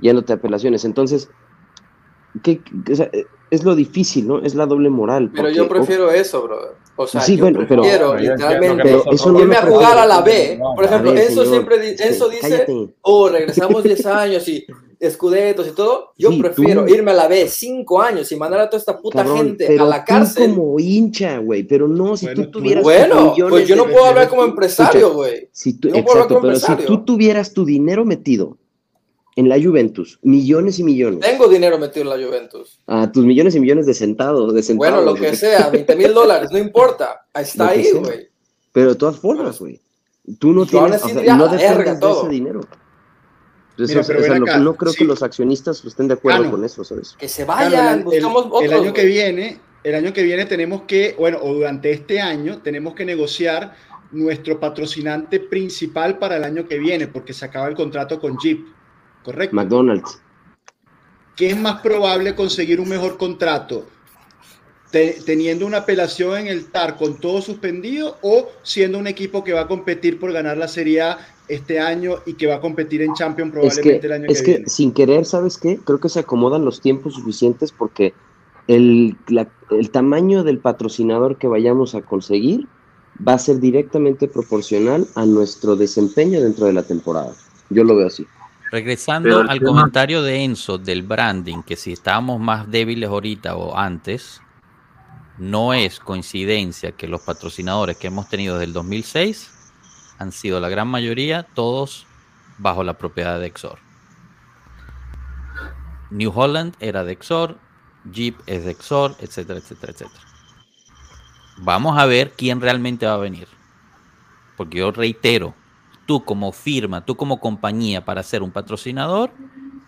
ya no te apelaciones. Entonces, ¿qué, es lo difícil, ¿no? Es la doble moral. Pero yo prefiero eso, brother. O sea, sí, yo bueno, prefiero pero, literalmente eso irme a jugar a la B. Por ejemplo, eso siempre eso dice, oh, regresamos 10 años y escudetos y todo, yo prefiero irme a la B cinco años y mandar a toda esta puta gente a la cárcel. como hincha, güey, pero no, si tú tuvieras. Bueno, pues yo no puedo hablar como empresario, güey. Si tú, exacto, pero si tú tuvieras tu dinero metido en la Juventus, millones y millones. Tengo dinero metido en la Juventus. Ah, tus millones y millones de centavos, de Bueno, lo que sea, 20 mil dólares, no importa. Está ahí, güey. Pero de todas formas, güey. Tú no tienes, o sea, no dependes de ese dinero no creo que los accionistas estén de acuerdo con eso, ¿sabes? Que se vayan, el, año que viene, el año que viene tenemos que, bueno, o durante este año tenemos que negociar nuestro patrocinante principal para el año que viene, porque se acaba el contrato con Jeep, ¿correcto? McDonald's. ¿Qué es más probable conseguir un mejor contrato? teniendo una apelación en el TAR con todo suspendido o siendo un equipo que va a competir por ganar la Serie A este año y que va a competir en Champions probablemente el año es que, sin querer, ¿sabes qué? Creo que se acomodan los tiempos suficientes porque el, el tamaño del patrocinador que vayamos a conseguir va a ser directamente proporcional a nuestro desempeño dentro de la temporada. Yo lo veo así. Regresando al comentario de Enzo del branding, que si estábamos más débiles ahorita o antes, no es coincidencia que los patrocinadores que hemos tenido desde el 2006 han sido la gran mayoría todos bajo la propiedad de Exor. New Holland era de Exor, Jeep es de Exor, etcétera, etcétera, etcétera. Vamos a ver quién realmente va a venir. Porque yo reitero, tú como firma, tú como compañía para ser un patrocinador,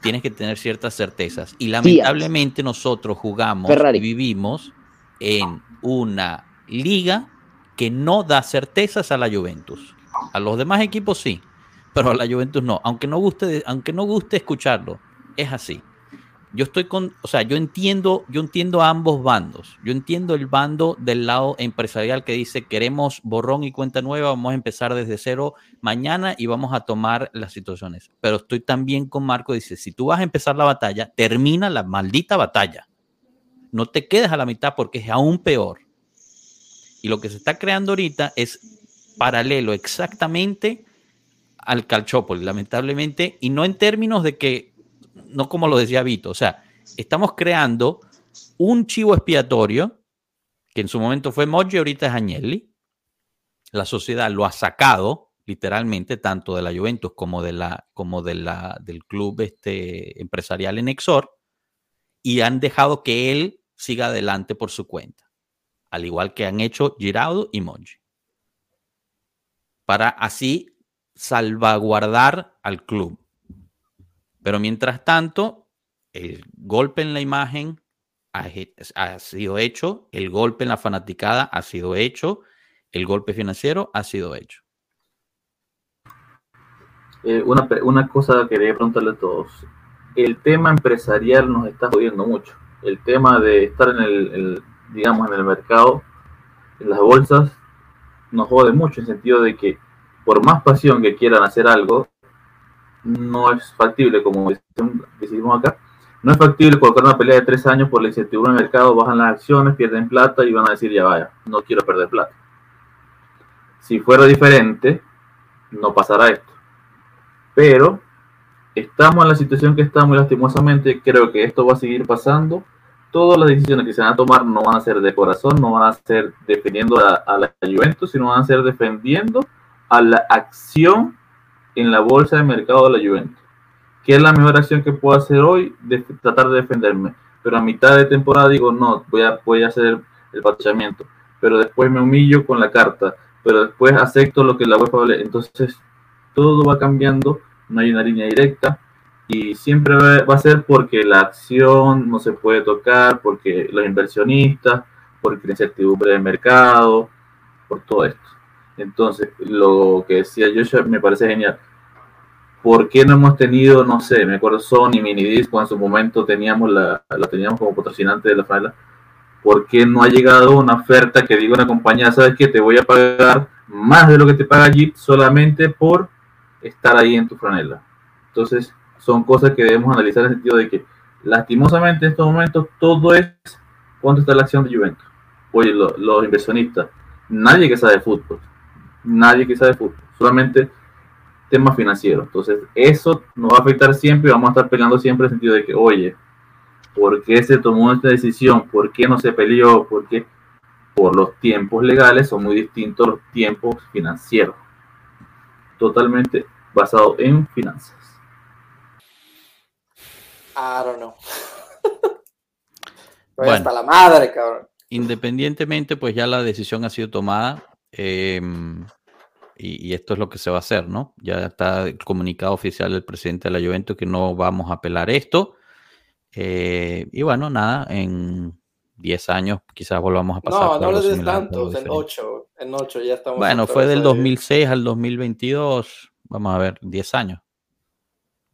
tienes que tener ciertas certezas. Y lamentablemente nosotros jugamos y vivimos en una liga que no da certezas a la Juventus. A los demás equipos sí, pero a la Juventus no. Aunque no guste, aunque no guste escucharlo, es así. Yo estoy con, o sea, yo entiendo, yo entiendo a ambos bandos. Yo entiendo el bando del lado empresarial que dice queremos borrón y cuenta nueva, vamos a empezar desde cero mañana y vamos a tomar las situaciones. Pero estoy también con Marco, dice, si tú vas a empezar la batalla, termina la maldita batalla. No te quedes a la mitad porque es aún peor. Y lo que se está creando ahorita es paralelo exactamente al Calchópolis, lamentablemente, y no en términos de que, no como lo decía Vito, o sea, estamos creando un chivo expiatorio, que en su momento fue Moggi, ahorita es Agnelli, la sociedad lo ha sacado, literalmente, tanto de la Juventus como, de la, como de la, del club este, empresarial en Exor, y han dejado que él siga adelante por su cuenta, al igual que han hecho Giraudo y Monchi, para así salvaguardar al club. Pero mientras tanto, el golpe en la imagen ha, sido hecho, el golpe en la fanaticada ha sido hecho, el golpe financiero ha sido hecho. Eh, una, cosa que quería preguntarle a todos. El tema empresarial nos está jodiendo mucho. El tema de estar en el, digamos, en el mercado, en las bolsas, nos jode mucho en el sentido de que por más pasión que quieran hacer algo, no es factible, como decimos acá, no es factible colocar una pelea de tres años por la incertidumbre del mercado, bajan las acciones, pierden plata y van a decir, ya vaya, no quiero perder plata. Si fuera diferente, no pasará esto. Pero estamos en la situación que estamos y lastimosamente creo que esto va a seguir pasando. Todas las decisiones que se van a tomar no van a ser de corazón, no van a ser defendiendo a, a la Juventus, sino van a ser defendiendo a la acción en la bolsa de mercado de la Juventus. ¿Qué es la mejor acción que puedo hacer hoy? De tratar de defenderme. Pero a mitad de temporada digo, no, voy a, voy a hacer el patachamiento. Pero después me humillo con la carta. Pero después acepto lo que la UEFA vale. Entonces, todo va cambiando. No hay una línea directa. Y siempre va a ser porque la acción no se puede tocar, porque los inversionistas, porque la incertidumbre del mercado, por todo esto. Entonces, lo que decía yo me parece genial ¿por qué no hemos tenido, no sé, me acuerdo Sony, Minidisco, en su momento teníamos la, la teníamos como patrocinante de la fala, ¿por qué no ha llegado una oferta que diga una compañía, sabes que te voy a pagar más de lo que te paga Jeep solamente por estar ahí en tu franela? Entonces, son cosas que debemos analizar en el sentido de que, lastimosamente, en estos momentos, todo es cuánto está la acción de Juventus. Oye, los inversionistas, nadie que sabe de fútbol, nadie que sabe de fútbol, solamente tema financiero. Entonces, eso nos va a afectar siempre y vamos a estar peleando siempre en el sentido de que, oye, ¿por qué se tomó esta decisión? ¿Por qué no se peleó? ¿Por qué? Por los tiempos legales son muy distintos los tiempos financieros. Totalmente basado en finanzas. I don't know. bueno, hasta la madre, cabrón. Independientemente, pues ya la decisión ha sido tomada. Eh, y, esto es lo que se va a hacer, ¿no? Ya está el comunicado oficial del presidente de la Juventus que no vamos a apelar esto. Eh, y bueno, nada, en 10 años quizás volvamos a pasar. No, no le des tantos, en 8, en 8 ya estamos. Bueno, fue del 2006 al 2022, vamos a ver, 10 años.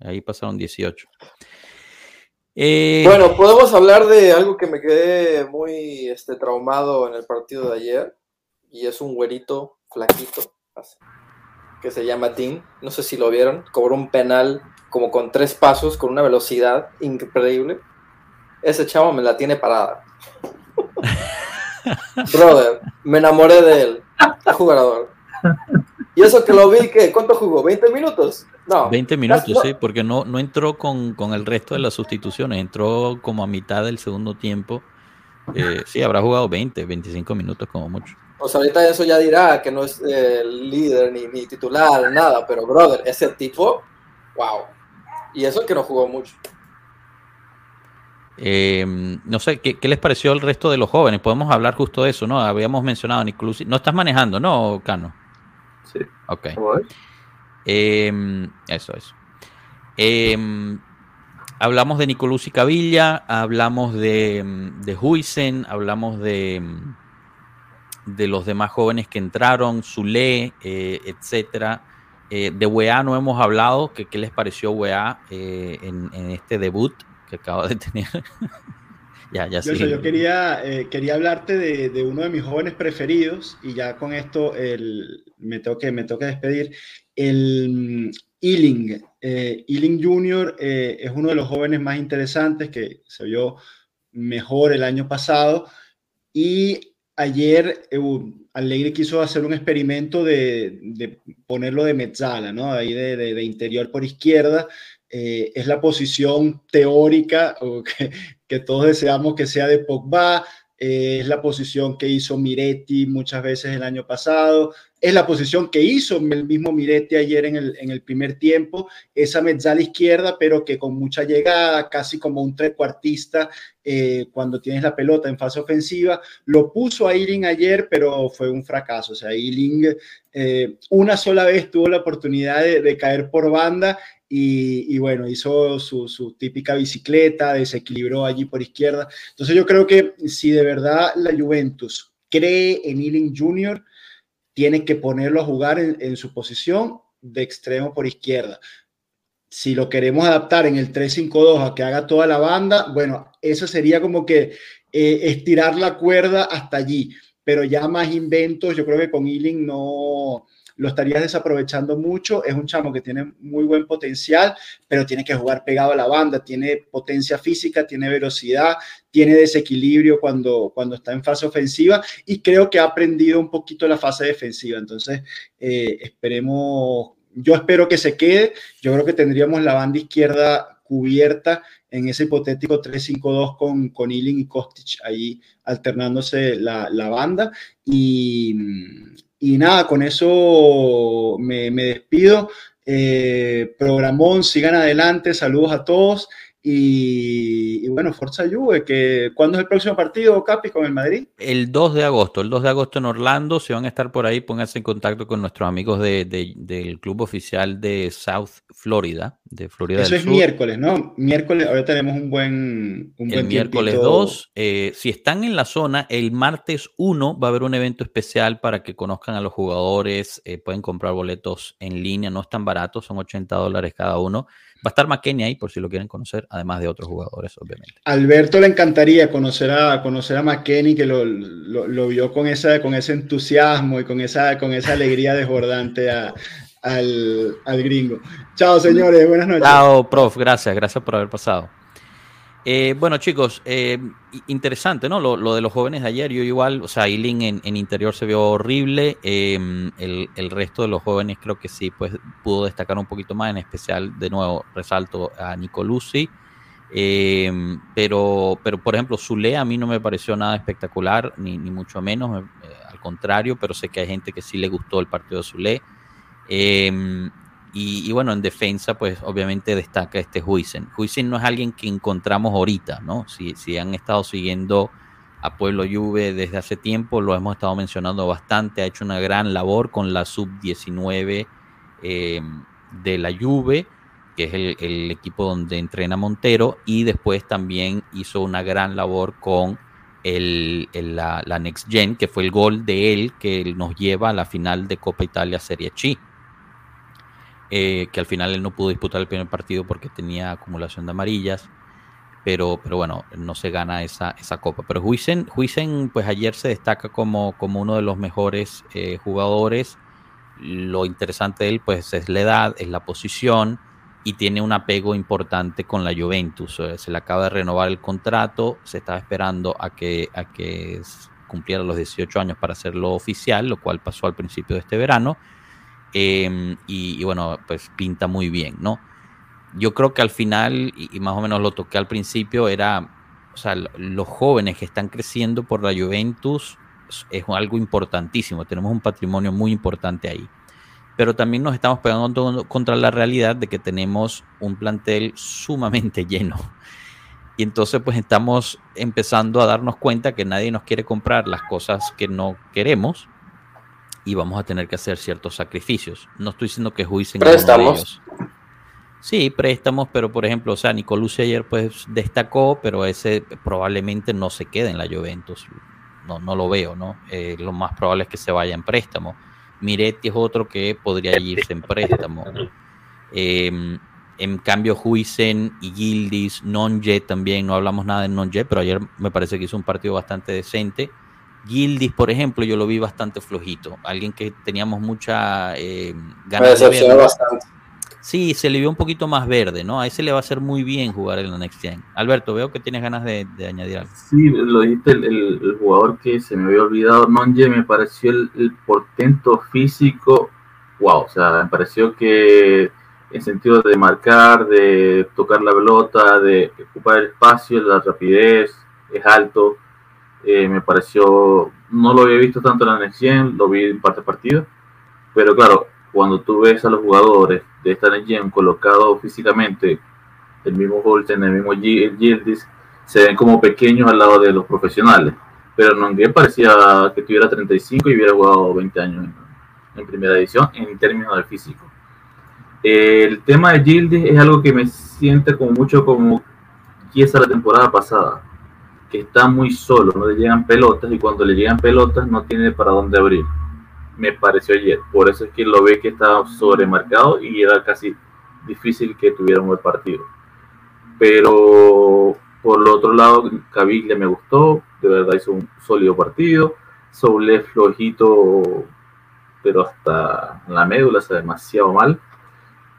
Ahí pasaron 18. Eh, bueno, podemos hablar de algo que me quedé muy este, traumado en el partido de ayer. Y es un güerito flaquito que se llama Dean. No sé si lo vieron. Cobró un penal como con tres pasos, con una velocidad increíble. Ese chavo me la tiene parada. Brother, me enamoré de él. El jugador. Y eso que lo vi, que ¿cuánto jugó? ¿20 minutos? No. 20 minutos, sí, porque no, no entró con, con, el resto de las sustituciones. Entró como a mitad del segundo tiempo. Eh, sí, habrá jugado 20, 25 minutos como mucho. O sea, ahorita eso ya dirá que no es el líder ni, ni, titular, nada, pero brother, ese tipo, wow. Y eso es que no jugó mucho. Em, no sé, ¿qué, les pareció el resto de los jóvenes? Podemos hablar justo de eso, ¿no? Habíamos mencionado incluso. No estás manejando, ¿no, Cano? Sí. Ok. Eh, eso, eso. Eh, hablamos de Nicolás y Cavilla, hablamos de, de Huisen, hablamos de de los demás jóvenes que entraron, Zule, eh, etcétera. Eh, de UEA no hemos hablado, ¿qué, les pareció UEA eh, en, este debut que acaba de tener? ya, ya yo, yo quería, quería hablarte de, uno de mis jóvenes preferidos y ya con esto el, me, tengo que, me despedir. El Ealing, Ealing Junior es uno de los jóvenes más interesantes que se vio mejor el año pasado y ayer eh, Alegre quiso hacer un experimento de, ponerlo de mezzala, ¿no? Ahí de, interior por izquierda. Eh, es la posición teórica que, todos deseamos que sea de Pogba. Eh, es la posición que hizo Miretti muchas veces el año pasado. Es la posición que hizo el mismo Miretti ayer en el, en el primer tiempo, esa mezzala izquierda, pero que con mucha llegada, casi como un trecuartista eh, cuando tienes la pelota en fase ofensiva. Lo puso a Iling ayer, pero fue un fracaso. O sea, Iling eh, una sola vez tuvo la oportunidad de, caer por banda y, bueno, hizo su, su, típica bicicleta, desequilibró allí por izquierda. Entonces yo creo que si de verdad la Juventus cree en Ealing Jr., tiene que ponerlo a jugar en, su posición de extremo por izquierda. Si lo queremos adaptar en el 3-5-2 a que haga toda la banda, bueno, eso sería como que eh, estirar la cuerda hasta allí, pero ya más inventos, yo creo que con Ealing no, lo estarías desaprovechando mucho. Es un chamo que tiene muy buen potencial, pero tiene que jugar pegado a la banda, tiene potencia física, tiene velocidad, tiene desequilibrio cuando, cuando está en fase ofensiva y creo que ha aprendido un poquito la fase defensiva. Entonces, eh, esperemos, yo espero que se quede. Yo creo que tendríamos la banda izquierda cubierta en ese hipotético 3-5-2 con, con Ealing y Kostic ahí alternándose la, la banda. Y, y nada, con eso me, despido. Eh, programón, sigan adelante, saludos a todos y, bueno, Forza Juve, que ¿cuándo es el próximo partido, Capi, con el Madrid? El 2 de agosto, el 2 de agosto en Orlando, si van a estar por ahí, pónganse en contacto con nuestros amigos de, del club oficial de South Florida, de Florida Eso es miércoles, ¿no? Miércoles, ahora tenemos un buen un El miércoles 2, eh, si están en la zona, el martes 1 va a haber un evento especial para que conozcan a los jugadores, eh, pueden comprar boletos en línea, no están baratos, son 80 dólares cada uno Va a estar McKenny ahí por si lo quieren conocer, además de otros jugadores, obviamente. Alberto le encantaría conocer a, conocer a McKenny, que lo, lo, vio con, esa, con ese entusiasmo y con esa, con esa alegría desbordante a, al, al gringo. Chao, señores, buenas noches. Chao, prof, gracias, gracias por haber pasado. Eh, bueno, chicos, eh, interesante, ¿no? Lo, de los jóvenes de ayer, yo igual, o sea, Eiling en, interior se vio horrible, em, el, resto de los jóvenes creo que sí, pues pudo destacar un poquito más, en especial, de nuevo, resalto a Nicolussi, em, pero, pero, por ejemplo, Zule a mí no me pareció nada espectacular, ni, ni mucho menos, eh, al contrario, pero sé que hay gente que sí le gustó el partido de Zule. Y, bueno, en defensa, pues obviamente destaca este Huisen. Huisen no es alguien que encontramos ahorita, ¿no? Si, si han estado siguiendo a Pueblo Juve desde hace tiempo, lo hemos estado mencionando bastante, ha hecho una gran labor con la sub-19 eh, de la Juve, que es el, equipo donde entrena Montero, y después también hizo una gran labor con el, la, la, Next Gen, que fue el gol de él que nos lleva a la final de Copa Italia Serie C. Eh, que al final él no pudo disputar el primer partido porque tenía acumulación de amarillas, pero, pero bueno, no se gana esa, esa copa. Pero Huisen, Huisen, pues ayer se destaca como, como uno de los mejores eh, jugadores. Lo interesante de él, pues es la edad, es la posición y tiene un apego importante con la Juventus. Eh, se le acaba de renovar el contrato, se estaba esperando a que, a que cumpliera los 18 años para hacerlo oficial, lo cual pasó al principio de este verano Em, y, bueno, pues pinta muy bien, ¿no? Yo creo que al final, y, más o menos lo toqué al principio, era, o sea, los jóvenes que están creciendo por la Juventus es algo importantísimo, tenemos un patrimonio muy importante ahí. Pero también nos estamos pegando contra la realidad de que tenemos un plantel sumamente lleno. Y entonces pues estamos empezando a darnos cuenta que nadie nos quiere comprar las cosas que no queremos y vamos a tener que hacer ciertos sacrificios. No estoy diciendo que juicen préstamos. Sí, préstamos, pero por ejemplo, o sea, Nicolussi ayer pues destacó, pero ese probablemente no se quede en la Juventus. No, no lo veo, ¿no? Eh, lo más probable es que se vaya en préstamo. Miretti es otro que podría irse en préstamo. Em, en cambio, Huisen y Gildis, Nonje también, no hablamos nada de Nonje, pero ayer me parece que hizo un partido bastante decente. Gildis, por ejemplo, yo lo vi bastante flojito. Alguien que teníamos mucha eh, ganas de ver. Bastante. Sí, se le vio un poquito más verde, ¿no? A ese le va a hacer muy bien jugar en la Next Gen. Alberto, veo que tienes ganas de, añadir algo. Sí, lo dijiste, el, jugador que se me había olvidado, Nonje, me pareció el, portento físico, wow, o sea, me pareció que en sentido de marcar, de tocar la pelota, de ocupar el espacio, la rapidez, es alto, eh, me pareció, no lo había visto tanto en la Next Gen, lo vi en parte partido, Pero claro, cuando tú ves a los jugadores de esta Legion colocados físicamente, el mismo Holten, el mismo Gildis, se ven como pequeños al lado de los profesionales. Pero Nongue parecía que tuviera 35 y hubiera jugado 20 años en, primera edición en términos del físico. El tema de Gildis es algo que me siente como mucho como Kiesa la temporada pasada, que está muy solo, no le llegan pelotas y cuando le llegan pelotas no tiene para dónde abrir. Me pareció ayer, por eso es que lo ve que estaba sobremarcado y era casi difícil que tuviera un partido. Pero por el otro lado, Caviglia me gustó, de verdad hizo un sólido partido. Soule flojito, pero hasta la médula, está demasiado mal.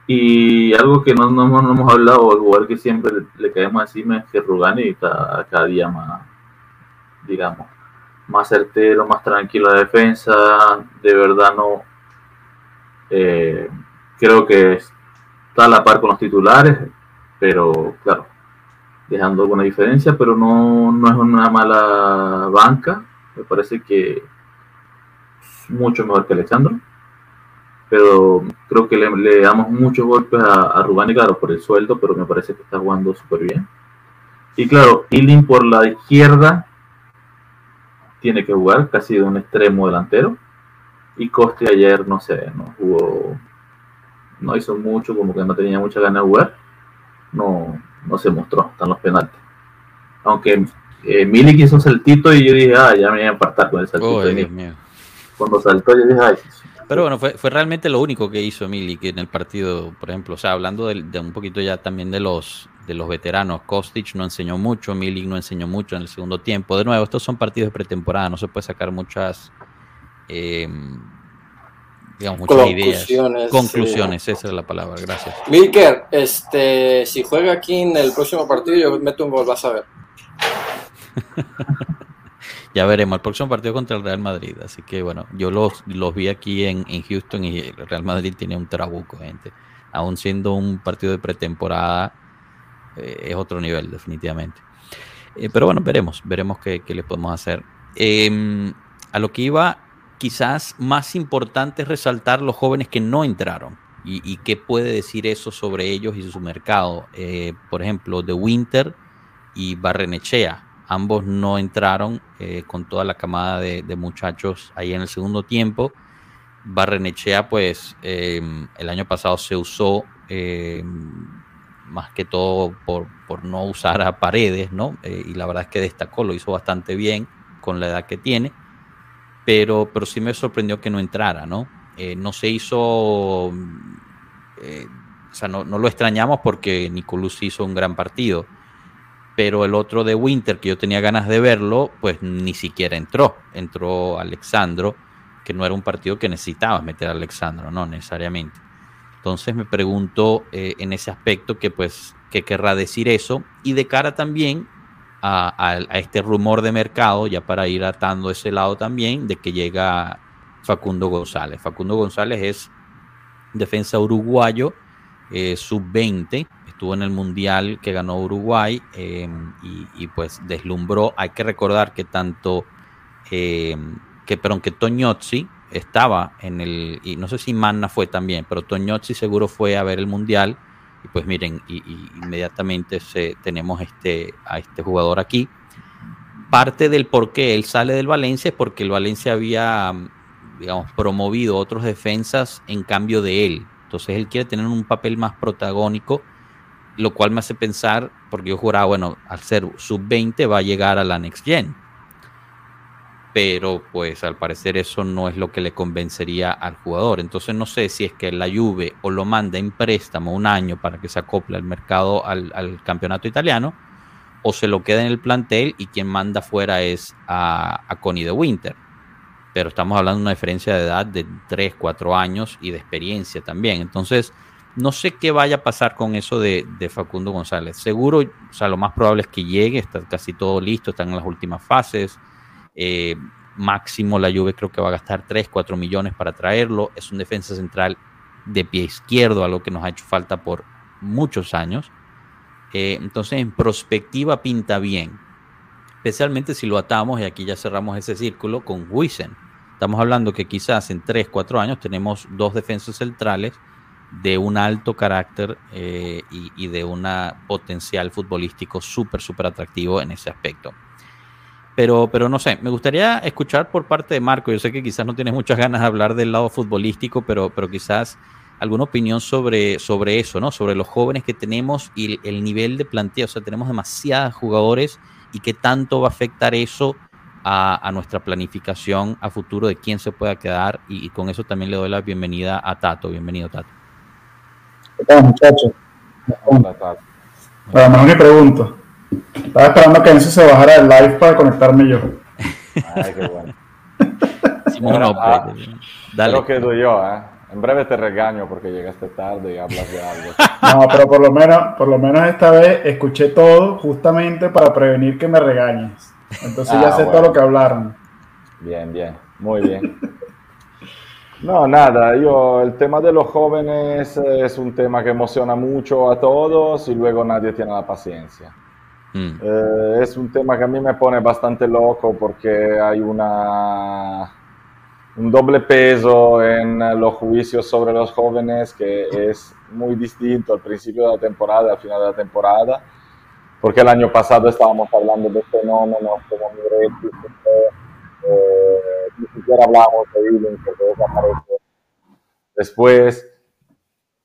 Y algo que no, no, no hemos hablado, el jugador que siempre le, caemos encima es que Rugani está cada día más, digamos, más certero, más tranquilo la defensa. De verdad no. Eh, creo que está a la par con los titulares, pero claro, dejando alguna diferencia, pero no, no es una mala banca. Me parece que es mucho mejor que Alexandro. Pero creo que le, damos muchos golpes a, a Rubani, claro, por el sueldo, pero me parece que está jugando súper bien. Y claro, Ilin por la izquierda tiene que jugar casi de un extremo delantero. Y Coste ayer, no sé, no jugó, no hizo mucho, como que no tenía mucha ganas de jugar. No, no se mostró, están los penaltis. Aunque eh, Milik hizo un saltito y yo dije, ah, ya me voy a apartar con el saltito. Cuando saltó, yo dije, ay. Pero bueno, fue, fue realmente lo único que hizo Milik en el partido, por ejemplo. O sea, hablando de, un poquito ya también de los, de los veteranos, Kostic no enseñó mucho, Milik no enseñó mucho en el segundo tiempo. De nuevo, estos son partidos de pretemporada, no se puede sacar muchas. Eh, digamos, muchas ideas. Conclusiones, esa es la palabra, gracias. Milker, este, si juega aquí en el próximo partido, yo meto un gol, vas a ver. ya veremos, el próximo partido contra el Real Madrid, así que bueno, yo los, los vi aquí en, Houston y el Real Madrid tiene un trabuco, gente. Aún siendo un partido de pretemporada, eh, es otro nivel, definitivamente. Eh, pero bueno, veremos, veremos qué, qué le podemos hacer. Em, a lo que iba quizás más importante es resaltar los jóvenes que no entraron y, qué puede decir eso sobre ellos y su mercado. Eh, por ejemplo, De Winter y Barrenechea, ambos no entraron eh, con toda la camada de, muchachos ahí en el segundo tiempo. Barrenechea, pues eh, el año pasado se usó más que todo por, por, no usar a paredes, ¿no? y la verdad es que destacó, lo hizo bastante bien con la edad que tiene pero, pero sí me sorprendió que no entrara, ¿no? Eh, no se hizo, eh, o sea, no, lo extrañamos porque Nicolás hizo un gran partido, pero el otro de Winter, que yo tenía ganas de verlo, pues ni siquiera entró, entró Alexandro, que no era un partido que necesitaba meter a Alexandro, no necesariamente. Entonces me pregunto eh, en ese aspecto que pues, ¿qué querrá decir eso? Y de cara también a, este rumor de mercado, ya para ir atando ese lado también, de que llega Facundo González. Facundo González es defensa uruguayo, eh, sub-20, estuvo en el Mundial que ganó Uruguay em, y, pues deslumbró. Hay que recordar que tanto, em, que, pero que Toñozzi estaba en el, y no sé si Manna fue también, pero Toñozzi seguro fue a ver el Mundial y pues miren, y, inmediatamente se, tenemos este, a este jugador aquí. Parte del por qué él sale del Valencia es porque el Valencia había, digamos, promovido otros defensas en cambio de él. Entonces él quiere tener un papel más protagónico, lo cual me hace pensar, porque yo juraba, bueno, al ser sub-20 va a llegar a la Next Gen pero pues al parecer eso no es lo que le convencería al jugador. Entonces no sé si es que la Juve o lo manda en préstamo un año para que se acople al mercado, al, campeonato italiano, o se lo queda en el plantel y quien manda fuera es a, a Connie de Winter. Pero estamos hablando de una diferencia de edad de 3, 4 años y de experiencia también. Entonces, no sé qué vaya a pasar con eso de, Facundo González. Seguro, o sea, lo más probable es que llegue, está casi todo listo, están en las últimas fases eh, máximo la Juve creo que va a gastar 3, 4 millones para traerlo. Es un defensa central de pie izquierdo, algo que nos ha hecho falta por muchos años. Eh, entonces, en perspectiva pinta bien. Especialmente si lo atamos, y aquí ya cerramos ese círculo, con Wiesen. Estamos hablando que quizás en 3, 4 años tenemos dos defensas centrales de un alto carácter eh, y, de un potencial futbolístico súper, súper atractivo en ese aspecto. Pero, pero no sé, me gustaría escuchar por parte de Marco. Yo sé que quizás no tienes muchas ganas de hablar del lado futbolístico, pero, pero quizás alguna opinión sobre, sobre eso, ¿no? Sobre los jóvenes que tenemos y el, nivel de planteo. O sea, tenemos demasiados jugadores y qué tanto va a afectar eso a, nuestra planificación a futuro de quién se pueda quedar. Y, con eso también le doy la bienvenida a Tato. Bienvenido, Tato. ¿Qué tal, muchachos? Bueno, me pregunto. Estaba esperando que Enzo se bajara del live para conectarme yo. Ay, qué bueno. Simón, ah, dale. Lo quedo yo, ¿eh? En breve te regaño porque llegaste tarde y hablas de algo. No, pero por lo menos, por lo menos esta vez escuché todo justamente para prevenir que me regañes. Entonces ya ah, sé todo lo que hablaron. Bien, bien, muy bien. No, nada, yo el tema de los jóvenes es un tema que emociona mucho a todos y luego nadie tiene la paciencia. Mm. Eh, es un tema que a mí me pone bastante loco porque hay una, un doble peso en los juicios sobre los jóvenes que es muy distinto al principio de la temporada y al final de la temporada, porque el año pasado estábamos hablando de fenómenos como Miretti, eh, ni siquiera hablamos de Ealing porque desaparece después.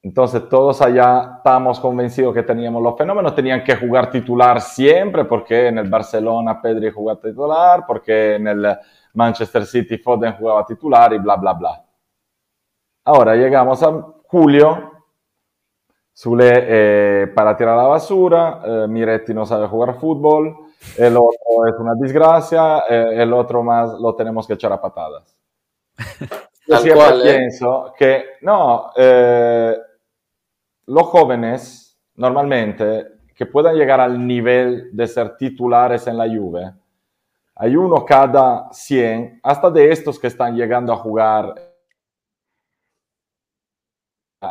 Entonces todos allá estábamos convencidos que teníamos los fenómenos, tenían que jugar titular siempre, porque en el Barcelona Pedri jugaba titular, porque en el Manchester City Foden jugaba titular y bla, bla, bla. Ahora llegamos a julio, Zule eh, para tirar la basura, eh, Miretti no sabe jugar fútbol, el otro es una desgracia, eh, el otro más lo tenemos que echar a patadas. Yo siempre pienso que, no, los jóvenes normalmente que puedan llegar al nivel de ser titulares en la Juve, hay uno cada 100, hasta de estos que están llegando a jugar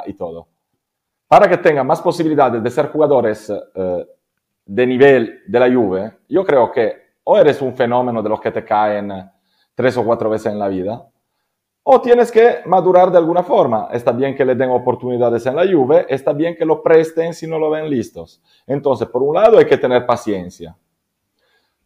y todo. Para que tengan más posibilidades de ser jugadores eh, de nivel de la Juve, yo creo que o eres un fenómeno de los que te caen tres o cuatro veces en la vida, o tienes que madurar de alguna forma. Está bien que le den oportunidades en la Juve, está bien que lo presten si no lo ven listos. Entonces, por un lado hay que tener paciencia.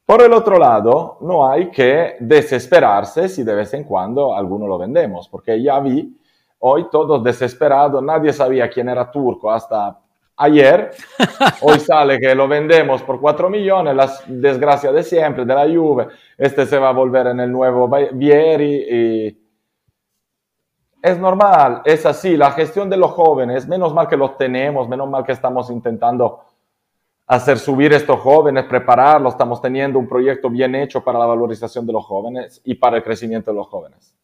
Por el otro lado, no hay que desesperarse si de vez en cuando alguno lo vendemos, porque ya vi hoy todos desesperados, nadie sabía quién era Turco hasta ayer, hoy sale que lo vendemos por 4 millones, la desgracia de siempre de la Juve, este se va a volver en el nuevo Vieri y es normal, es así. La gestión de los jóvenes, menos mal que los tenemos, menos mal que estamos intentando hacer subir estos jóvenes, prepararlos, estamos teniendo un proyecto bien hecho para la valorización de los jóvenes y para el crecimiento de los jóvenes.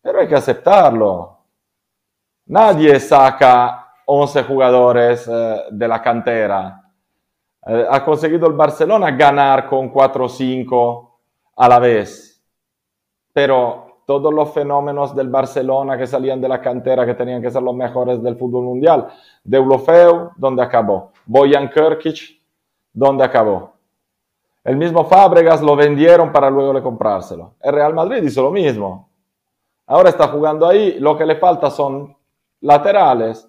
Pero hay que aceptarlo. Nadie saca 11 jugadores eh, de la cantera. Eh, ha conseguido el Barcelona ganar con 4 o 5 a la vez. Pero todos los fenómenos del Barcelona que salían de la cantera, que tenían que ser los mejores del fútbol mundial. Deulofeu, ¿dónde acabó? Boyan Kirkic, ¿dónde acabó? El mismo Fábregas lo vendieron para luego le comprárselo. El Real Madrid hizo lo mismo. Ahora está jugando ahí, lo que le falta son laterales.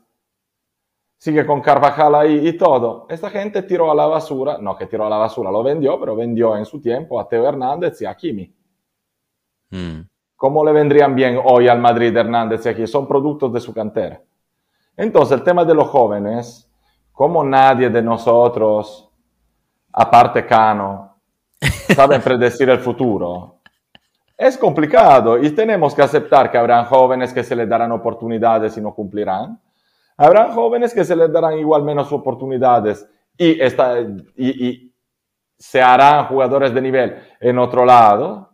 Sigue con Carvajal ahí y todo. Esta gente tiró a la basura, no que tiró a la basura, lo vendió, pero vendió en su tiempo a Teo Hernández y a Kimi. Mm. ¿Cómo le vendrían bien hoy al Madrid Hernández y aquí? Son productos de su cantera. Entonces, el tema de los jóvenes, como nadie de nosotros, aparte Cano, sabe predecir el futuro, es complicado y tenemos que aceptar que habrán jóvenes que se les darán oportunidades y no cumplirán. Habrán jóvenes que se les darán igual menos oportunidades y, y, y se harán jugadores de nivel en otro lado.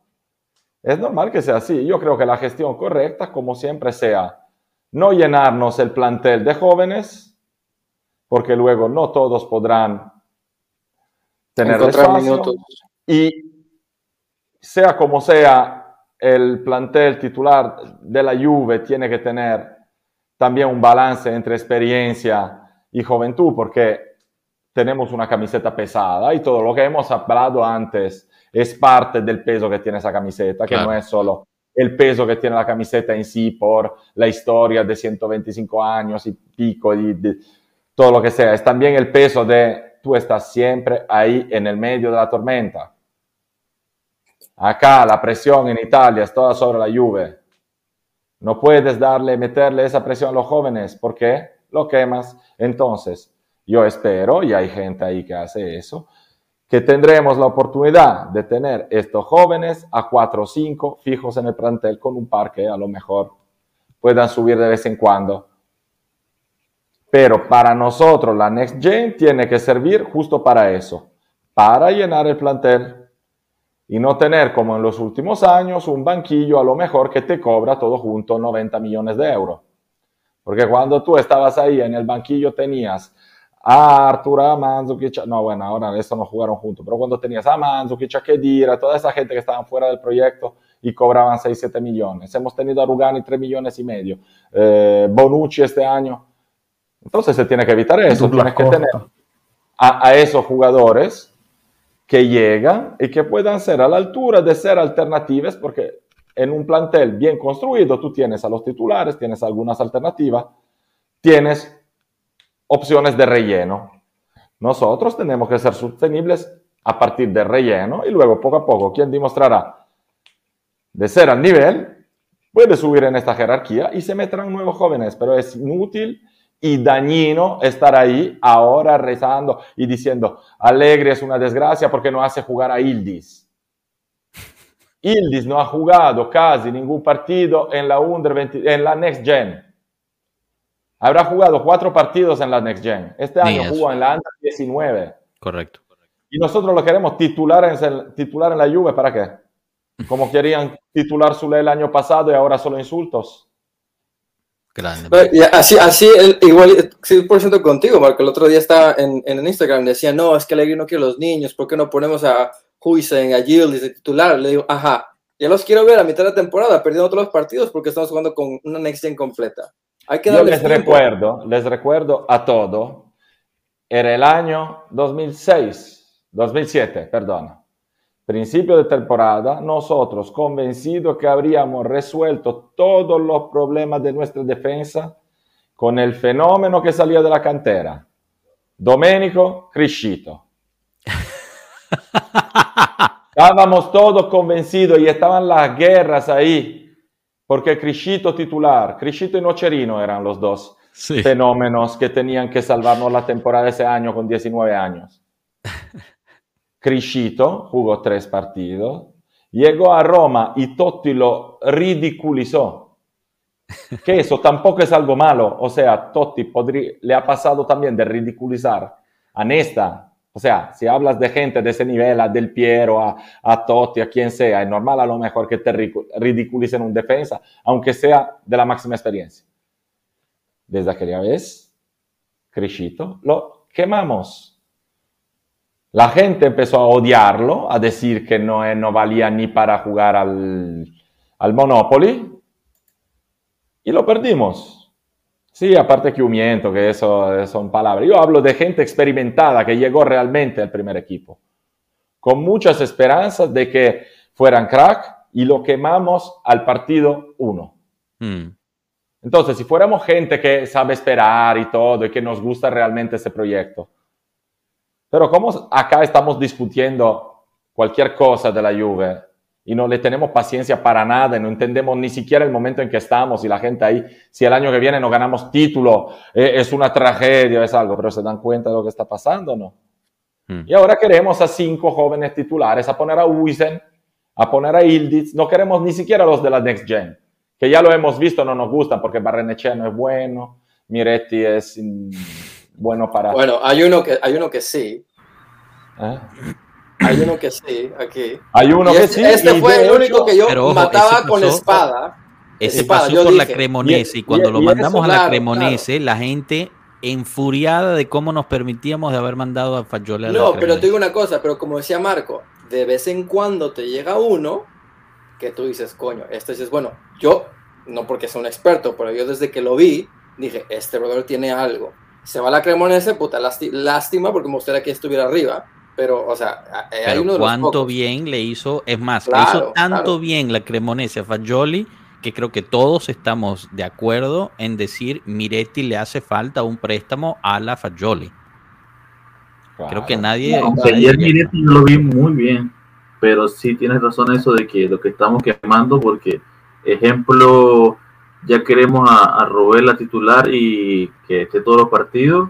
Es normal que sea así. Yo creo que la gestión correcta, como siempre sea, no llenarnos el plantel de jóvenes, porque luego no todos podrán tener espacio. Y sea como sea, el plantel titular de la Juve tiene que tener también un balance entre experiencia y juventud, porque tenemos una camiseta pesada y todo lo que hemos hablado antes es parte del peso que tiene esa camiseta, que no es solo el peso que tiene la camiseta en sí por la historia de 125 años y pico y de todo lo que sea. Es también el peso de tú estás siempre ahí en el medio de la tormenta. Acá la presión en Italia es toda sobre la Juve. No puedes darle, meterle esa presión a los jóvenes porque lo quemas. Entonces, yo espero, y hay gente ahí que hace eso, que tendremos la oportunidad de tener estos jóvenes a cuatro o cinco fijos en el plantel con un par que a lo mejor puedan subir de vez en cuando. Pero para nosotros la Next Gen tiene que servir justo para eso, para llenar el plantel y no tener como en los últimos años un banquillo a lo mejor que te cobra todo junto 90 millones de euros. Porque cuando tú estabas ahí en el banquillo tenías a Arturo, a Mandzukic, no, bueno, ahora eso no jugaron juntos, pero cuando tenías a Mandzukic, a Kedira, toda esa gente que estaban fuera del proyecto y cobraban 6, 7 millones. Hemos tenido a Rugani 3 millones y medio. Eh, Bonucci este año. Entonces se tiene que evitar eso. Tienes que tener a, a esos jugadores que llegan y que puedan ser a la altura de ser alternativas, porque en un plantel bien construido tú tienes a los titulares, tienes algunas alternativas, tienes opciones de relleno. Nosotros tenemos que ser sostenibles a partir de relleno y luego poco a poco quien demostrará de ser al nivel puede subir en esta jerarquía y se meterán nuevos jóvenes, pero es inútil y dañino estar ahí ahora rezando y diciendo, Alegre es una desgracia porque no hace jugar a Ildis. Ildis no ha jugado casi ningún partido en la, under 20, en la Next Gen. Habrá jugado cuatro partidos en la Next Gen. Este año jugó en la Under 19. Correcto. Y nosotros lo queremos titular en, titular en la Juve, ¿para qué? Como querían titular Zule el año pasado y ahora solo insultos. Grande. Así, así igual 100% contigo, Marco. El otro día estaba en, en Instagram, decía, no, es que Alegre no quiere los niños, ¿por qué no ponemos a Huisen, a Gilles de titular? Le digo, ajá, ya los quiero ver a mitad de la temporada, perdiendo todos los partidos porque estamos jugando con una Next Gen completa. Yo les recuerdo, les recuerdo a todo, era el año 2006, 2007, perdón. Principio de temporada, nosotros convencidos que habríamos resuelto todos los problemas de nuestra defensa con el fenómeno que salía de la cantera. Domenico Criscito. Estábamos todos convencidos y estaban las guerras ahí porque Criscito titular, Criscito y Nocherino eran los dos fenómenos que tenían que salvarnos la temporada ese año con 19 años. Criscito jugó tres partidos, llegó a Roma y Totti lo ridiculizó. Que eso tampoco es algo malo, o sea, Totti podría, le ha pasado también de ridiculizar a Nesta, o sea, si hablas de gente de ese nivel, a Del Piero, a, a Totti, a quien sea, es normal a lo mejor que te ridiculicen un defensa, aunque sea de la máxima experiencia. Desde aquella vez, Criscito, lo quemamos. La gente empezó a odiarlo, a decir que no, no valía ni para jugar al, al Monopoly, y lo perdimos. Sí, aparte que miento, que eso son palabras. Yo hablo de gente experimentada que llegó realmente al primer equipo, con muchas esperanzas de que fueran crack y lo quemamos al partido uno. Hmm. Entonces, si fuéramos gente que sabe esperar y todo y que nos gusta realmente ese proyecto, pero como acá estamos discutiendo cualquier cosa de la Juve, y no le tenemos paciencia para nada y no entendemos ni siquiera el momento en que estamos y la gente ahí, si el año que viene no ganamos título, eh, es una tragedia, es algo, pero se dan cuenta de lo que está pasando, ¿no? Hmm. Y ahora queremos a cinco jóvenes titulares, a poner a Wisen, a poner a Ilditz, no queremos ni siquiera los de la Next Gen, que ya lo hemos visto, no nos gustan porque Barrenechea no es bueno, Miretti es bueno para... Bueno, hay uno que, hay uno que sí. ¿Eh? Hay uno que sí, aquí. Hay uno que este, sí. Este fue el único que yo mataba con espada. Ese pasó por la Cremonese y, cuando lo mandamos a la Cremonese, la gente enfuriada de cómo nos permitíamos de haber mandado a Fayola a No, pero te digo una cosa, pero como decía Marco, de vez en cuando te llega uno que tú dices, coño, este es bueno. Yo, no porque sea un experto, pero yo desde que lo vi, dije, este brother tiene algo. Se va la Cremonese, puta, lástima, porque me gustaría que estuviera arriba pero, o sea, hay uno cuánto bien le hizo, es más, le hizo tanto bien la Cremonese a Fagioli que creo que todos estamos de acuerdo en decir Miretti le hace falta un préstamo a la Fagioli. Creo que nadie. ayer Miretti lo vi muy bien, pero sí tienes razón eso de que lo que estamos quemando, porque, ejemplo, ya queremos a, a la titular y que esté todos los partidos,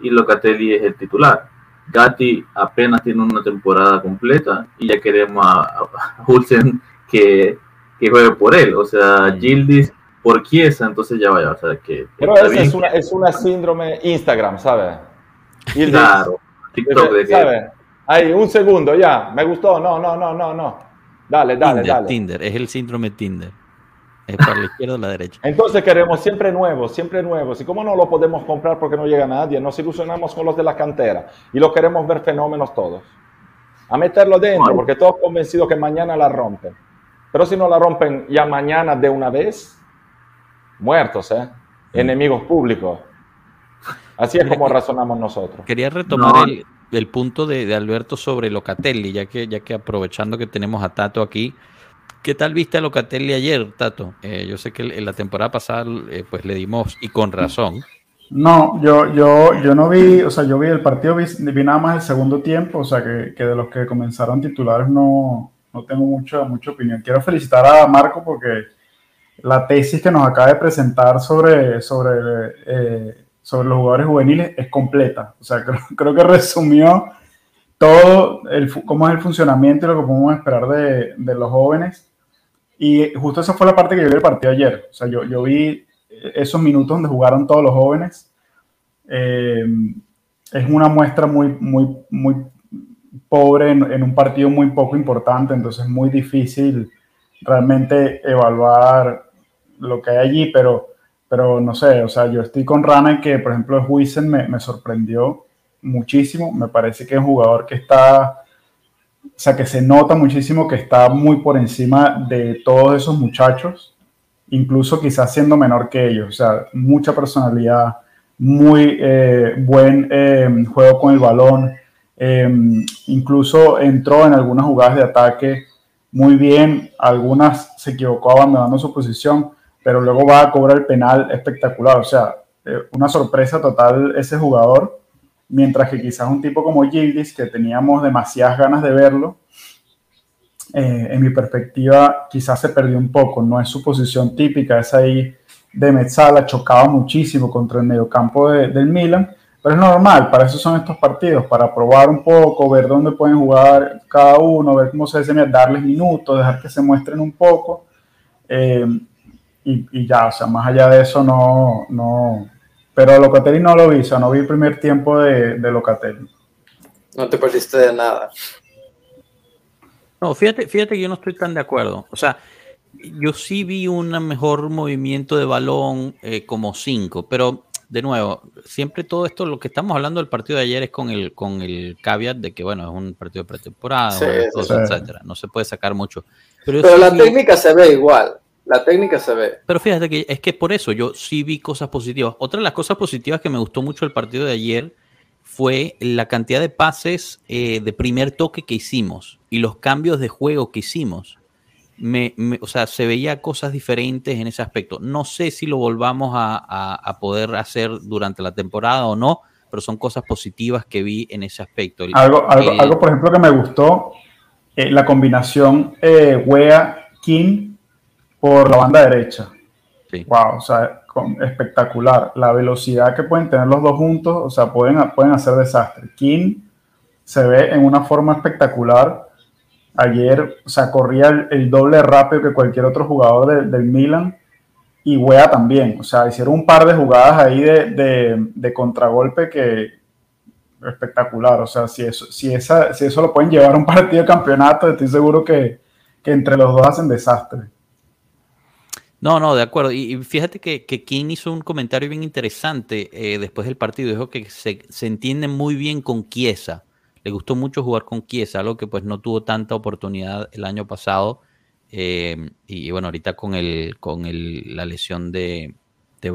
y Locatelli es el titular. Gatti apenas tiene una temporada completa y ya queremos a, a Hulsen que, que, juegue por él. O sea, Gildis por Chiesa, entonces ya vaya. O sea, que, Pero esa es una, es una síndrome Instagram, ¿sabes? Claro, TikTok de que... Ahí, un segundo, ya, me gustó, no, no, no, no, no. Dale, dale, Tinder, dale. Tinder, es el síndrome Tinder. Es para la izquierda o la derecha. Entonces queremos siempre nuevos, siempre nuevos. ¿Y cómo no lo podemos comprar porque no llega nadie? Nos ilusionamos con los de la cantera y lo queremos ver fenómenos todos. A meterlo dentro, porque todos convencidos que mañana la rompen. Pero si no la rompen ya mañana de una vez, muertos, ¿eh? Enemigos públicos. Así es como razonamos nosotros. Quería retomar el, punto de, de, Alberto sobre Locatelli, ya que, ya que aprovechando que tenemos a Tato aquí, ¿Qué tal viste a Locatelli ayer, Tato? Eh, yo sé que en la temporada pasada eh, pues le dimos y con razón. No, yo, yo, yo no vi, o sea, yo vi el partido, vi, nada más el segundo tiempo, o sea, que, que, de los que comenzaron titulares no, no tengo mucha, mucha opinión. Quiero felicitar a Marco porque la tesis que nos acaba de presentar sobre, sobre, eh, sobre los jugadores juveniles es completa. O sea, creo, creo que resumió todo el, cómo es el funcionamiento y lo que podemos esperar de, los jóvenes y justo esa fue la parte que yo vi del partido ayer. O sea, yo, yo vi esos minutos donde jugaron todos los jóvenes. Eh, es una muestra muy, muy, muy pobre en, en, un partido muy poco importante, entonces es muy difícil realmente evaluar lo que hay allí, pero, pero no sé, o sea, yo estoy con Rana que, por ejemplo, Huisen me, me sorprendió muchísimo, me parece que es un jugador que está o sea, que se nota muchísimo que está muy por encima de todos esos muchachos, incluso quizás siendo menor que ellos. O sea, mucha personalidad, muy eh, buen eh, juego con el balón. Eh, incluso entró en algunas jugadas de ataque muy bien. Algunas se equivocó abandonando su posición, pero luego va a cobrar el penal espectacular. O sea, una sorpresa total ese jugador mientras que quizás un tipo como Gildis, que teníamos demasiadas ganas de verlo, eh, en mi perspectiva quizás se perdió un poco, no es su posición típica, es ahí de Metzala, chocaba muchísimo contra el mediocampo de, del Milan, pero es normal, para eso son estos partidos, para probar un poco, ver dónde pueden jugar cada uno, ver cómo se desempeña, darles minutos, dejar que se muestren un poco, eh, y, y, ya, o sea, más allá de eso no, no, pero Locatelli no lo vi, o sea, no vi el primer tiempo de, de Locatelli. No te perdiste de nada. No, fíjate, fíjate que yo no estoy tan de acuerdo. O sea, yo sí vi un mejor movimiento de balón eh, como cinco, pero de nuevo, siempre todo esto, lo que estamos hablando del partido de ayer es con el, con el caveat de que, bueno, es un partido de pretemporada, sí, etcétera. No se puede sacar mucho. Pero, pero la técnica se ve igual. La técnica se ve. Pero fíjate que es que por eso yo sí vi cosas positivas. Otra de las cosas positivas que me gustó mucho el partido de ayer fue la cantidad de pases eh, de primer toque que hicimos y los cambios de juego que hicimos. Me, o sea, se veía cosas diferentes en ese aspecto. No sé si lo volvamos a, a, poder hacer durante la temporada o no, pero son cosas positivas que vi en ese aspecto. Algo, algo, eh, algo por ejemplo, que me gustó, eh, la combinación eh, Wea-King por la banda derecha. Sí. Wow, o sea, con, espectacular. La velocidad que pueden tener los dos juntos, o sea, pueden, pueden hacer desastre. King se ve en una forma espectacular. Ayer, o sea, corría el, el doble rápido que cualquier otro jugador de, del Milan y Wea también. O sea, hicieron un par de jugadas ahí de, de, de contragolpe que espectacular. O sea, si eso, si, esa, si eso lo pueden llevar a un partido de campeonato, estoy seguro que, que entre los dos hacen desastre. No, no, de acuerdo. Y, fíjate que, que, King hizo un comentario bien interesante eh, después del partido. Dijo que se, entiende muy bien con Chiesa. Le gustó mucho jugar con Chiesa, algo que pues no tuvo tanta oportunidad el año pasado. Eh, y, bueno, ahorita con el con el, la lesión de, de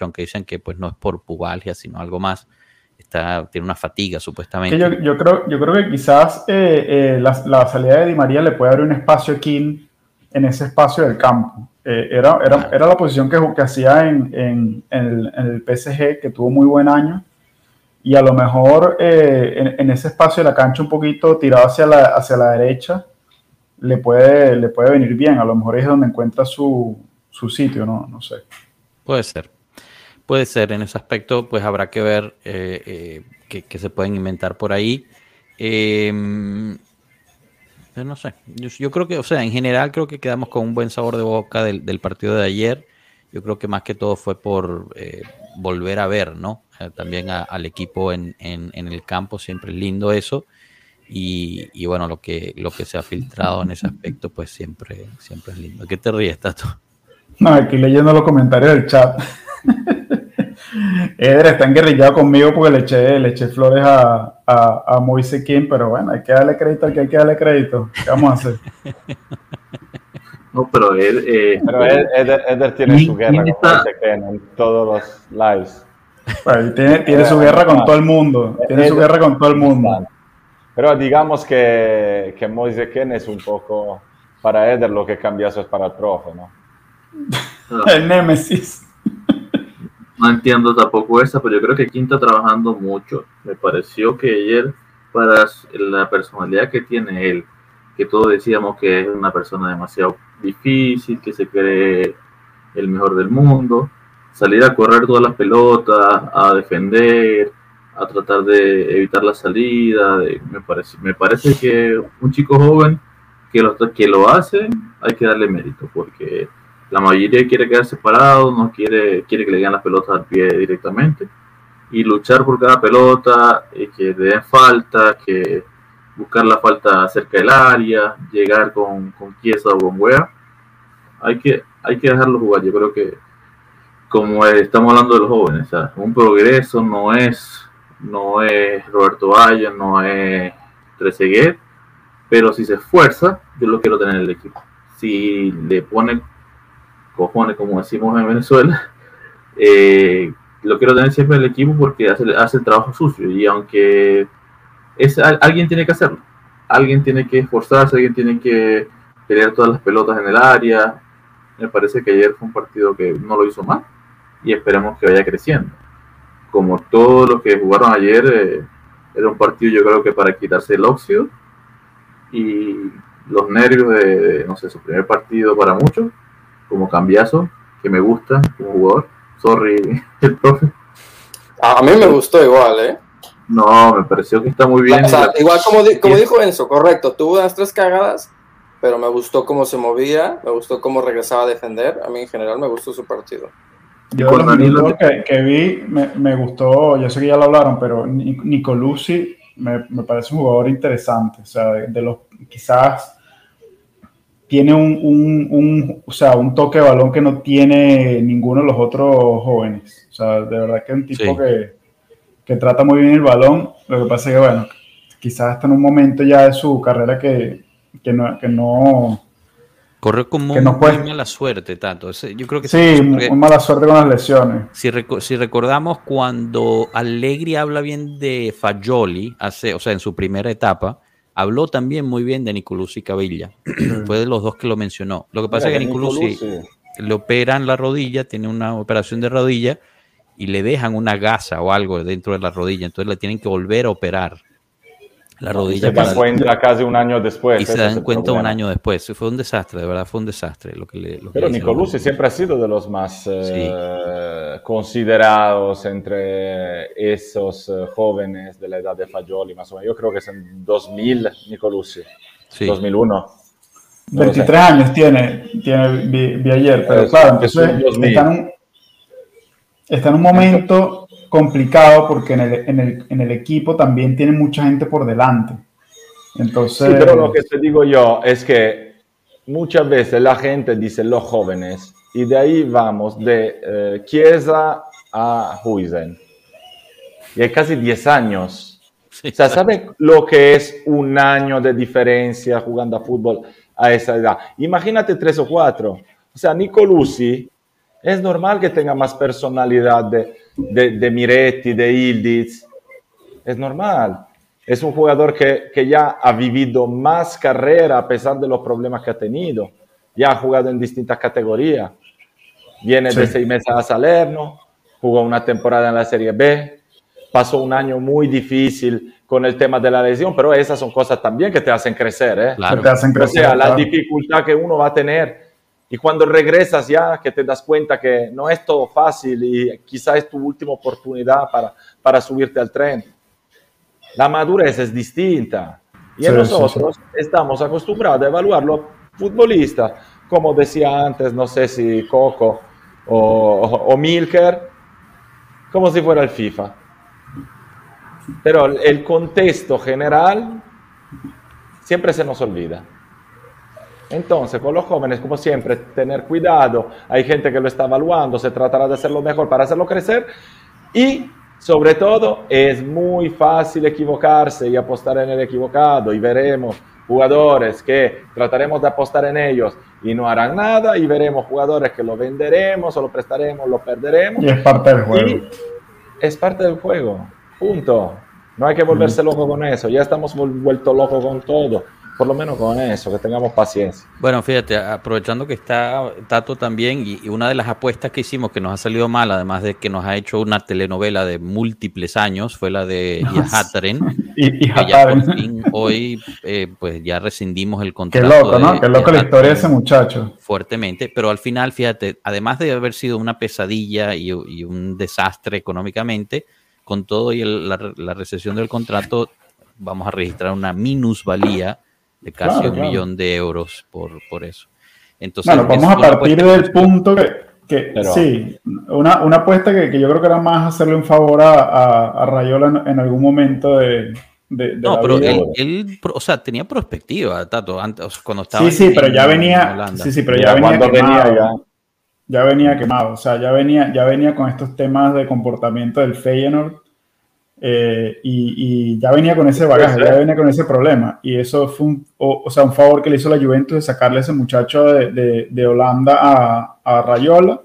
aunque dicen que pues no es por pubalgia, sino algo más, está, tiene una fatiga supuestamente. Yo, creo, yo creo que quizás eh, la, salida de Di María le puede abrir un espacio aquí en ese espacio del campo. Eh, era, era, era, la posición que, que hacía en, en, en, el, en, el, PSG, que tuvo muy buen año, y a lo mejor en, ese espacio de la cancha un poquito tirado hacia la, hacia la derecha, le puede, le puede venir bien. A lo mejor es donde encuentra su, su sitio, ¿no? No sé. Puede ser. Puede ser, en ese aspecto, pues habrá que ver eh, eh, qué, se pueden inventar por ahí. Eh, no sé, yo, yo, creo que, o sea, en general creo que quedamos con un buen sabor de boca del, del partido de ayer. Yo creo que más que todo fue por eh, volver a ver, ¿no? Eh, también a, al equipo en, en, en, el campo, siempre es lindo eso. Y, y, bueno, lo que, lo que se ha filtrado en ese aspecto, pues siempre, siempre es lindo. ¿Qué te ríes, Tato? No, aquí leyendo los comentarios del chat. Eder está enguerrillado conmigo porque le eché, le eché flores a, a, a Moise King, pero bueno, hay que darle crédito al que hay que darle crédito. ¿Qué vamos a hacer? No, pero Eder, eh, pero Eder, Eder tiene su guerra con Moise King en todos los lives. Bueno, tiene, tiene su guerra con todo el mundo. Tiene su guerra con todo el mundo. Pero digamos que, que Moise Ken es un poco para Eder lo que cambiazo es para el profe, ¿no? el Némesis. No entiendo tampoco esa, pero yo creo que Quinta trabajando mucho. Me pareció que ayer, para la personalidad que tiene él, que todos decíamos que es una persona demasiado difícil, que se cree el mejor del mundo, salir a correr todas las pelotas, a defender, a tratar de evitar la salida, me, parece, me parece que un chico joven que lo, que lo hace, hay que darle mérito, porque la mayoría quiere quedar separado, no quiere, quiere que le den las pelotas al pie directamente. Y luchar por cada pelota, y que le den falta, que buscar la falta cerca del área, llegar con, con Chiesa o con Wea. Hay que, hay que dejarlo jugar. Yo creo que, como estamos hablando de los jóvenes, un progreso no es, no es Roberto Valle, no es Trezeguet, pero si se esfuerza, yo lo quiero tener en el equipo. Si le pone cojones, como decimos en Venezuela, eh, lo quiero tener siempre en el equipo porque hace, hace el trabajo sucio y aunque es, alguien tiene que hacerlo, alguien tiene que esforzarse, alguien tiene que pelear todas las pelotas en el área. Me parece que ayer fue un partido que no lo hizo mal y esperemos que vaya creciendo. Como todos los que jugaron ayer, eh, era un partido yo creo que para quitarse el óxido y los nervios de, no sé, su primer partido para muchos como cambiazo, que me gusta como jugador. Sorry, el profe. A mí me gustó igual, ¿eh? No, me pareció que está muy bien. O sea, igual como, di como dijo Enzo, correcto, tuvo unas tres cagadas, pero me gustó cómo se movía, me gustó cómo regresaba a defender. A mí en general me gustó su partido. Yo con los que, que, vi me, me, gustó, yo sé que ya lo hablaron, pero Nicolucci me, me parece un jugador interesante. O sea, de, de los quizás tiene un, un, un, o sea, un toque de balón que no tiene ninguno de los otros jóvenes. O sea, de verdad que es un tipo sí. que, que, trata muy bien el balón. Lo que pasa es que, bueno, quizás está en un momento ya de su carrera que, que no... Que no Corre con muy, no puede... muy, mala suerte, tanto. Yo creo que sí, muy mala suerte con las lesiones. Si, rec si, recordamos cuando Allegri habla bien de Fagioli, hace, o sea, en su primera etapa, Habló también muy bien de Nicolucci y Cavilla. Fue de los dos que lo mencionó. Lo que pasa Mira, es que Nicolucci le operan la rodilla, tiene una operación de rodilla y le dejan una gasa o algo dentro de la rodilla. Entonces le tienen que volver a operar la rodilla. Se dan cuenta casi un año después. Y se dan cuenta problema. un año después. Fue un desastre, de verdad, fue un desastre. Lo que le, lo Pero Nicolucci siempre ha sido de los más eh, sí. considerados entre esos uh, jóvenes de la edad de Fagioli, más o menos. Yo creo que es en 2000 Nicolucci, sí. 2001. 23 años tiene, tiene vi, vi ayer, pero es, claro, entonces está en, un, está en un momento complicado porque en el, en, el, en el, equipo también tiene mucha gente por delante. Entonces... Sí, pero lo que te digo yo es que muchas veces la gente dice los jóvenes y de ahí vamos de eh, Chiesa a Huizen. Y hay casi 10 años. Sí, o sea, ¿sabe lo que es un año de diferencia jugando a fútbol a esa edad? Imagínate tres o cuatro. O sea, Nicolucci es normal que tenga más personalidad de, de, de Miretti, de Ildiz, es normal. Es un jugador que, que, ya ha vivido más carrera a pesar de los problemas que ha tenido. Ya ha jugado en distintas categorías. Viene de seis meses a Salerno, jugó una temporada en la Serie B, pasó un año muy difícil con el tema de la lesión, pero esas son cosas también que te hacen crecer. ¿eh? Te hacen crecer o sea, la dificultad que uno va a tener y cuando regresas ya, que te das cuenta que no es todo fácil y quizás es tu última oportunidad para, para subirte al tren. La madurez es distinta. Y sí, nosotros sí, sí. estamos acostumbrados a evaluarlo futbolista, como decía antes, no sé si Coco o, o Milker, como si fuera el FIFA. Pero el contexto general siempre se nos olvida. Entonces, con los jóvenes, como siempre, tener cuidado. Hay gente que lo está evaluando, se tratará de hacerlo mejor para hacerlo crecer. Y, sobre todo, es muy fácil equivocarse y apostar en el equivocado. Y veremos jugadores que trataremos de apostar en ellos y no harán nada. Y veremos jugadores que lo venderemos o lo prestaremos, lo perderemos. Y es parte del juego. Y es parte del juego. Punto. No hay que volverse loco con eso. Ya estamos vuelto locos con todo por lo menos con eso, que tengamos paciencia. Bueno, fíjate, aprovechando que está Tato también, y, una de las apuestas que hicimos que nos ha salido mal, además de que nos ha hecho una telenovela de múltiples años, fue la de Yahataren. y, y que ya por fin hoy, eh, pues ya rescindimos el contrato. Qué loco, ¿no? Qué loco la historia de ese muchacho. Fuertemente, pero al final, fíjate, además de haber sido una pesadilla y, y un desastre económicamente, con todo y el, la, la recesión del contrato, vamos a registrar una minusvalía de casi claro, un claro. millón de euros por, por eso. Entonces, bueno, vamos a partir del punto que, que Pero, sí, una, una apuesta que, que, yo creo que era más hacerle un favor a, a, a Rayola en, en, algún momento de... de, de no, pero él, él, o sea, tenía perspectiva, Tato, antes, cuando estaba Sí, sí, en, pero ya venía, sí, sí, pero ya, ya venía quemado, venía ya. ya venía quemado, o sea, ya venía, ya venía con estos temas de comportamiento del Feyenoord eh, y, y, ya venía con ese bagaje, ya venía con ese problema. Y eso fue un, o, o, sea, un favor que le hizo la Juventus de sacarle a ese muchacho de, de, de Holanda a, a, Rayola.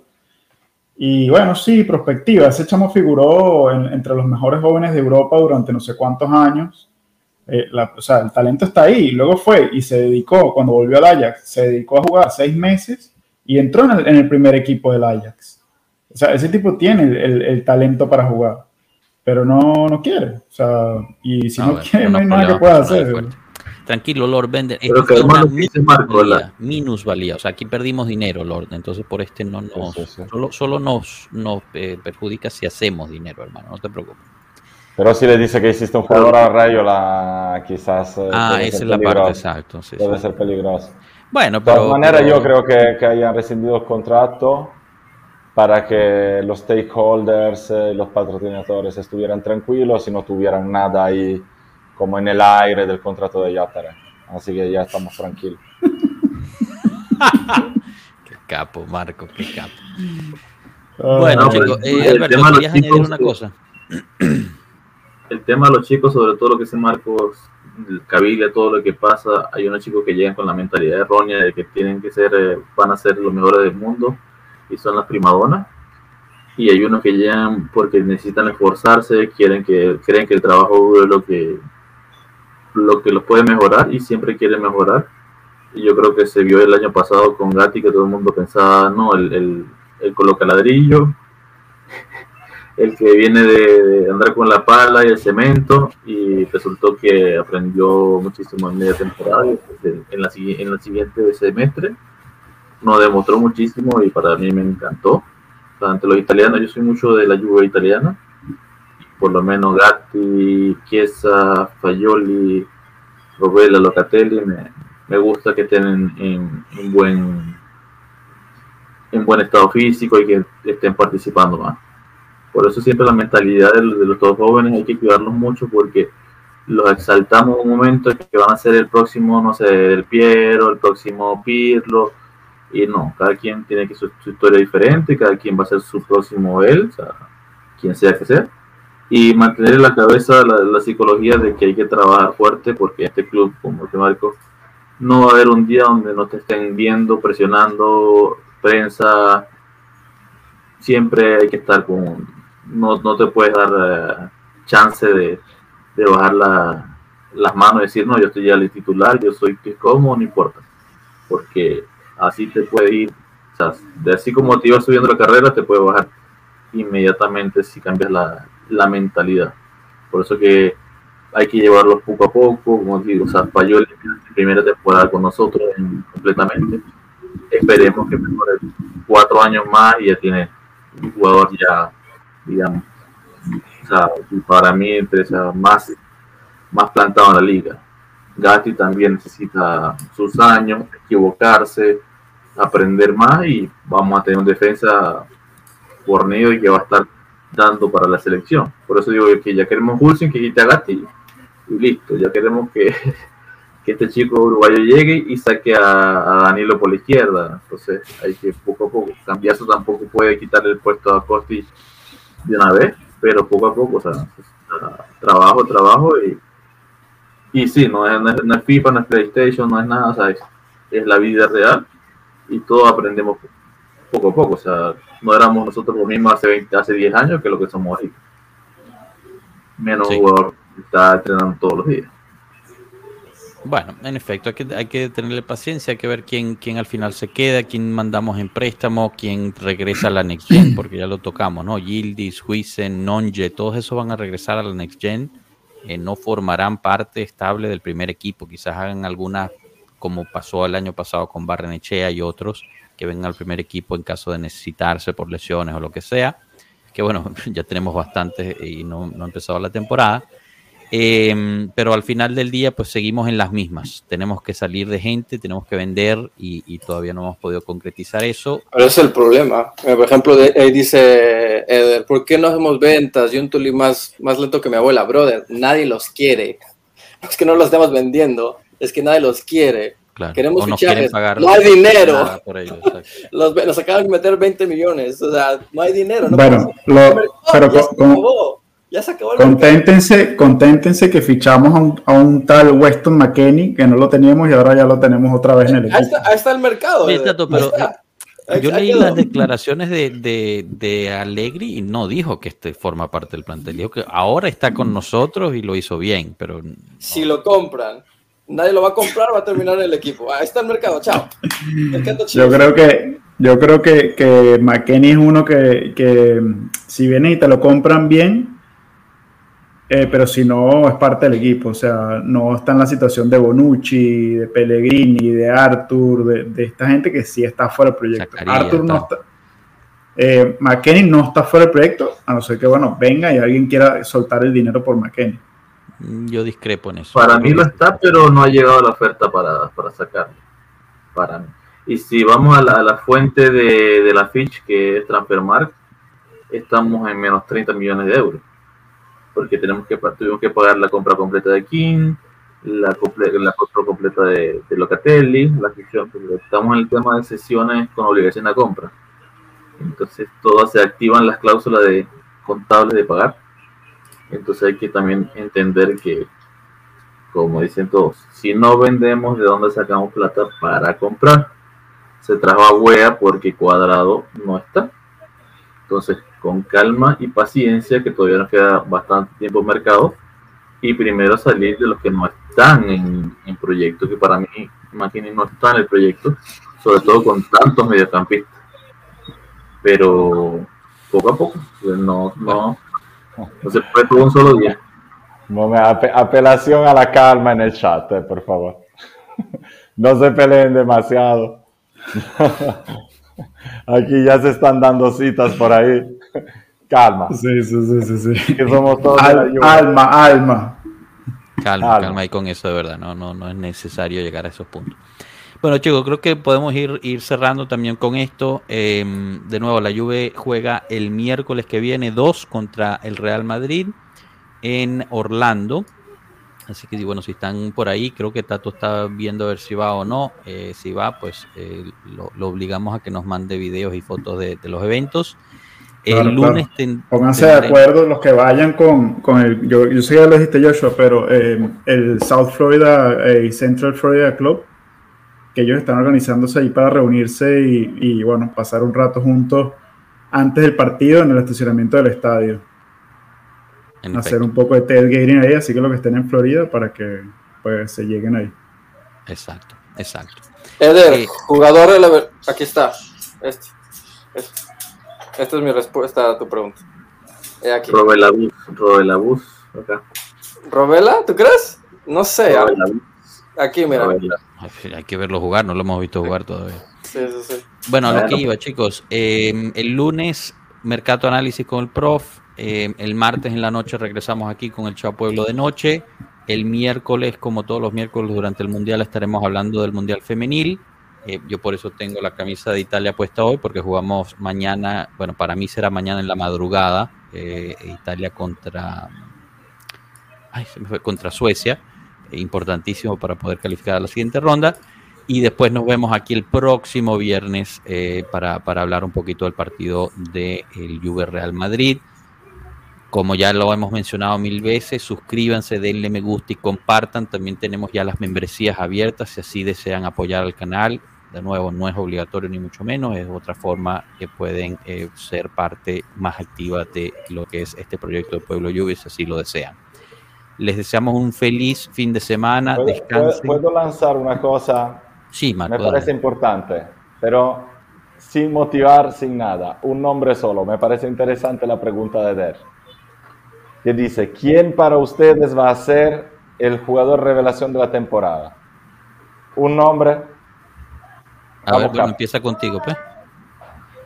Y bueno, sí, prospectiva. Ese chamo figuró en, entre los mejores jóvenes de Europa durante no sé cuántos años. Eh, la, o sea, el talento está ahí. Luego fue y se dedicó, cuando volvió al Ajax, se dedicó a jugar seis meses y entró en el, en el primer equipo del Ajax. O sea, ese tipo tiene el, el, el talento para jugar pero no, no quiere. O sea, y si no, no ver, quiere, no hay nada que pueda hacer. Tranquilo, Lord Bender. Esto fue una minusvalía, minusvalía. O sea, aquí perdimos dinero, Lord. Entonces, por este no nos. Sí, sí, sí. Solo, solo, nos, nos eh, perjudica si hacemos dinero, hermano. No te preocupes. Pero si le dice que hiciste un jugador a Rayo, la, quizás. Eh, ah, esa es la parte, exacto. Sí, puede ser peligroso. Bueno, pero. De todas maneras, pero... yo creo que, que hayan rescindido el contrato para que los stakeholders, eh, los patrocinadores estuvieran tranquilos y no tuvieran nada ahí como en el aire del contrato de Yatara. Así que ya estamos tranquilos. qué capo, Marco, qué capo. Uh, bueno, no, chicos, eh, Alberto, ¿querías añadir una cosa? El tema de los chicos, sobre todo lo que dice Marcos, el cabile, todo lo que pasa, hay unos chicos que llegan con la mentalidad errónea de que tienen que ser, eh, van a ser los mejores del mundo y son las primadonas. Y hay unos que llegan porque necesitan esforzarse, quieren que, creen que el trabajo es lo que, lo que los puede mejorar y siempre quieren mejorar. Y yo creo que se vio el año pasado con Gatti que todo el mundo pensaba, no, el, el, el coloca ladrillo, el que viene de, andar con la pala y el cemento y resultó que aprendió muchísimo en media temporada en, la, en el siguiente semestre nos demostró muchísimo y para mí me encantó. Ante los italianos, yo soy mucho de la Juve italiana, por lo menos Gatti, Chiesa, Fagioli, Robella, Locatelli, me, me gusta que estén en, en, en, buen en buen estado físico y que estén participando más. Por eso siempre la mentalidad de, de los todos jóvenes hay que cuidarlos mucho porque los exaltamos un momento que van a ser el próximo, no sé, el Piero, el próximo Pirlo, y no, cada quien tiene que su, su, historia diferente, cada quien va a ser su próximo él, o sea, quien sea que sea. Y mantener en la cabeza la, la, psicología de que hay que trabajar fuerte porque este club, como te marco, no va a haber un día donde no te estén viendo, presionando, prensa. Siempre hay que estar con. No, no te puedes dar uh, chance de, de bajar la, las manos y decir, no, yo estoy ya el titular, yo soy que como, no importa. Porque así te puede ir, o sea, de así como te ibas subiendo la carrera, te puede bajar inmediatamente si cambias la, la mentalidad. Por eso que hay que llevarlos poco a poco, como digo, o sea, falló la primera temporada con nosotros completamente. Esperemos que mejore cuatro años más y ya tiene un jugador ya, digamos, o sea, para mí empresa más, más plantado en la liga. Gatti también necesita sus años, equivocarse, aprender más y vamos a tener una defensa fornido y que va a estar dando para la selección. Por eso digo que ya queremos Hulsen que quite a Gatti y listo, ya queremos que, que este chico uruguayo llegue y saque a, Danilo por la izquierda. Entonces hay que poco a poco, Cambiazo tampoco puede quitarle el puesto a Costi de una vez, pero poco a poco, o sea, trabajo, trabajo y, y sí, no es, no es, FIFA, no es PlayStation, no es nada, o es, la vida real y todos aprendemos poco a poco, o sea, no éramos nosotros los mismos hace 20, hace 10 años que lo que somos ahí. Menos jugador está entrenando todos los días. Bueno, en efecto, hay que, hay que tenerle paciencia, hay que ver quién, quién al final se queda, quién mandamos en préstamo, quién regresa a la Next Gen, porque ya lo tocamos, ¿no? Yildiz, Huisen, Nonje, todos esos van a regresar a la Next Gen, eh, no formarán parte estable del primer equipo, quizás hagan algunas, como pasó el año pasado con Barrenechea y otros, que vengan al primer equipo en caso de necesitarse por lesiones o lo que sea, que bueno, ya tenemos bastantes y no, no ha empezado la temporada Em, pero al final del día, pues seguimos en las mismas. Tenemos que salir de gente, tenemos que vender y, todavía no hemos podido concretizar eso. Pero es el problema. Eh, por ejemplo, ahí dice Eder, ¿por qué no hacemos ventas? Yo un tuli más, más lento que mi abuela, brother. Nadie los quiere. Es que no los estemos vendiendo, es que nadie los quiere. Queremos fichajes, no hay dinero. nos acaban de meter 20 millones, o sea, no hay dinero. bueno, pero como, ya se acabó el conténtense, conténtense que fichamos a un, tal Weston McKenney, que no lo teníamos y ahora ya lo tenemos otra vez en el equipo. Ahí está, el mercado. Eh, yo leí las declaraciones de, de, de, Allegri y no dijo que este forma parte del plantel. Dijo que ahora está con nosotros y lo hizo bien, pero... Si lo compran, nadie lo va a comprar, va a terminar en el equipo. Ahí está el mercado, chao. Yo creo que, yo creo que, que McKenney es uno que, que si viene y te lo compran bien, eh, pero si no es parte del equipo, o sea, no está en la situación de Bonucci, de Pellegrini, de Arthur, de, esta gente que sí está fuera del proyecto. Arthur no está. Eh, McKenny no está fuera del proyecto, a no ser que, bueno, venga y alguien quiera soltar el dinero por McKenny. Yo discrepo en eso. Para mí lo está, pero no ha llegado la oferta para, para sacarlo. Para mí. Y si vamos a la, fuente de, de, la Fitch, que es Transfermarkt, estamos en menos 30 millones de euros porque tenemos que, tuvimos que pagar la compra completa de King, la, la compra completa de, Locatelli, la ficción, estamos en el tema de sesiones con obligación a compra. Entonces todas se activan las cláusulas de contables de pagar. Entonces hay que también entender que, como dicen todos, si no vendemos, ¿de dónde sacamos plata para comprar? Se trajo a Wea porque Cuadrado no está. Entonces, con calma y paciencia, que todavía nos queda bastante tiempo en mercado, y primero salir de los que no están en, en proyecto, que para mí, imaginen, no están en el proyecto, sobre todo con tantos mediocampistas. Pero poco a poco, no, no, no se puede por un solo día. apelación a la calma en el chat, eh, por favor. No se peleen demasiado. Aquí ya se están dando citas por ahí. Calma. Sí, sí, sí, sí. Que somos todos alma, alma. Calma, calma y con eso de verdad, no, no, no es necesario llegar a esos puntos. Bueno, chicos, creo que podemos ir, ir cerrando también con esto. Em, de nuevo, la Juve juega el miércoles que viene 2 contra el Real Madrid en Orlando. Así que bueno, si están por ahí, creo que Tato está viendo a ver si va o no. Eh, si va, pues eh, lo, obligamos a que nos mande videos y fotos de, los eventos. El lunes Pónganse de acuerdo los que vayan con, con el. Yo, yo sé que ya lo dijiste, Joshua, pero eh, el South Florida y Central Florida Club, que ellos están organizándose ahí para reunirse y, y bueno, pasar un rato juntos antes del partido en el estacionamiento del estadio. hacer un poco de tailgating ahí, así que los que estén en Florida para que pues se lleguen ahí. Exacto, exacto. Eder, eh, jugador de la... Aquí está. Este, este. Esta es mi respuesta a tu pregunta. Aquí. Robela Bus, Robela Bus, acá. ¿Robela? ¿Tú crees? No sé. Aquí, mira. Hay que verlo jugar, no lo hemos visto jugar todavía. Sí, sí, sí. Bueno, lo que iba, chicos. Eh, el lunes, Mercado Análisis con el Prof. Eh, el martes en la noche regresamos aquí con el Chao Pueblo de Noche. El miércoles, como todos los miércoles durante el Mundial, estaremos hablando del Mundial Femenil. Eh, yo por eso tengo la camisa de Italia puesta hoy, porque jugamos mañana, bueno, para mí será mañana en la madrugada, Italia contra, ay, se me fue, contra Suecia importantísimo para poder calificar a la siguiente ronda. Y después nos vemos aquí el próximo viernes eh, para, hablar un poquito del partido del el Juve Real Madrid. Como ya lo hemos mencionado mil veces, suscríbanse, denle me gusta y compartan. También tenemos ya las membresías abiertas si así desean apoyar al canal. De nuevo, no es obligatorio ni mucho menos, es otra forma que pueden eh, ser parte más activa de lo que es este proyecto de Pueblo Juve si así lo desean. Les deseamos un feliz fin de semana. ¿Puedo, ¿puedo lanzar una cosa? Sí, Me parece importante, pero sin motivar, sin nada. Un nombre solo. Me parece interesante la pregunta de Der. Que dice, ¿quién para ustedes va a ser el jugador revelación de la temporada? Un nombre. A ver, bueno, empieza contigo, pues.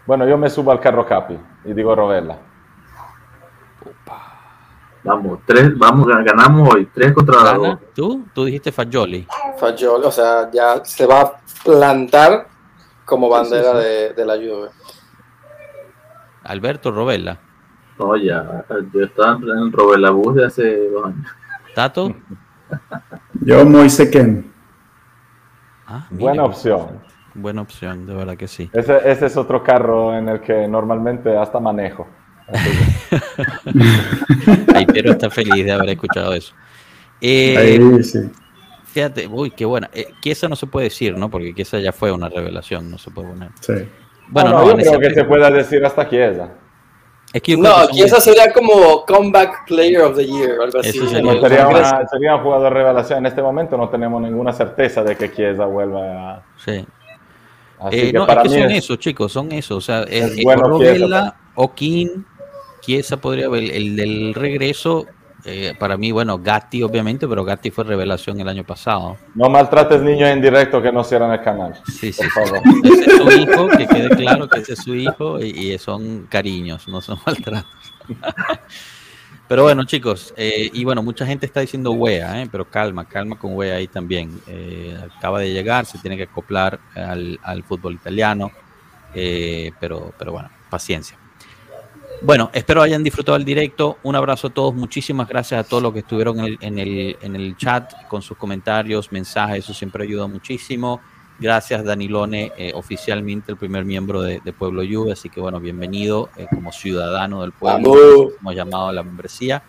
Bueno, yo me subo al carro Capi y digo Rovella. Vamos, tres, vamos, ganamos hoy, tres contra dos. ¿Tú? Tú dijiste Fagioli. Fagioli, o sea, ya se va a plantar como bandera De, de, la Juve. Alberto Robella. No, ya, yo estaba en Robella Bus de hace dos años. ¿Tato? yo Moise Ken. Ah, Buena opción. Buena opción, de verdad que sí. Ese, ese es otro carro en el que normalmente hasta manejo. Ay, pero está feliz de haber escuchado eso. Eh, fíjate, uy, qué buena. Eh, esa no se puede decir, ¿no? Porque esa ya fue una revelación, no se puede poner. Sí. Bueno, no, yo creo que se pueda decir hasta Chiesa. Es que no, Chiesa sería como Comeback Player of the Year, algo así. sería, sería, un jugador de revelación. En este momento no tenemos ninguna certeza de que Chiesa vuelva a... Sí. Eh, no, es que son eso, chicos, son eso. O sea, es, es bueno Chiesa podría haber, el del regreso, eh, para mí, bueno, Gatti obviamente, pero Gatti fue revelación el año pasado. No maltrates niños en directo que no cierran el canal. Sí, sí, por favor. Ese es su hijo, que quede claro que ese es su hijo y, son cariños, no son maltratos. Pero bueno, chicos, eh, y bueno, mucha gente está diciendo wea, eh, pero calma, calma con wea ahí también. acaba de llegar, se tiene que acoplar al, al fútbol italiano, pero, pero bueno, paciencia. Bueno, espero hayan disfrutado el directo. Un abrazo a todos. Muchísimas gracias a todos los que estuvieron en el, en el, chat con sus comentarios, mensajes. Eso siempre ayuda muchísimo. Gracias, Danilone, eh, oficialmente el primer miembro de, Pueblo Juve. Así que, bueno, bienvenido eh, como ciudadano del pueblo. Hemos llamado a la membresía.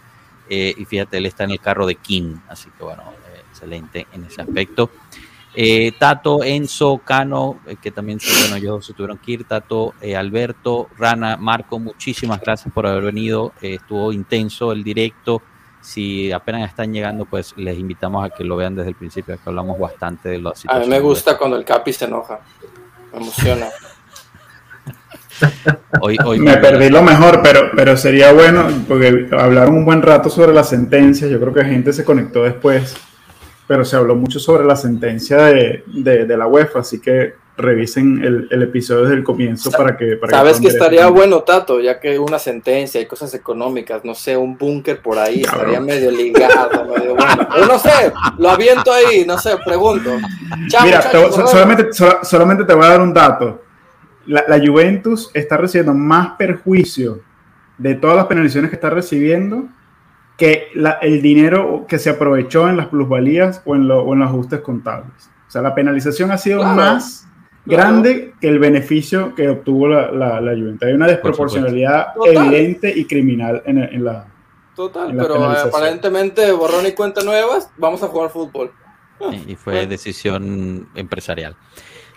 Eh, y fíjate, él está en el carro de King. Así que, bueno, excelente en ese aspecto. Eh, Tato, Enzo, Cano, eh, que también bueno, ellos se tuvieron que ir, Tato, eh, Alberto, Rana, Marco, muchísimas gracias por haber venido. estuvo intenso el directo. Si apenas están llegando, pues les invitamos a que lo vean desde el principio, que hablamos bastante de los A mí me gusta cuando el Capi se enoja, me emociona. hoy, hoy me perdí lo mejor, pero, pero sería bueno, porque hablaron un buen rato sobre la sentencia, yo creo que gente se conectó después pero se habló mucho sobre la sentencia de, de, la UEFA, así que revisen el, el, episodio desde el comienzo para que... Para Sabes que, estaría bueno, Tato, ya que una sentencia y cosas económicas, no sé, un búnker por ahí, estaría medio ligado, medio bueno. no sé, lo aviento ahí, no sé, pregunto. Mira, solamente, solamente te voy a dar un dato. La, la Juventus está recibiendo más perjuicio de todas las penalizaciones que está recibiendo que el dinero que se aprovechó en las plusvalías o en, los ajustes contables. O sea, la penalización ha sido más grande que el beneficio que obtuvo la, la, Juventus. Hay una desproporcionalidad evidente y criminal en, la... Total, pero aparentemente borrón y cuenta nuevas, vamos a jugar fútbol. Y fue decisión empresarial.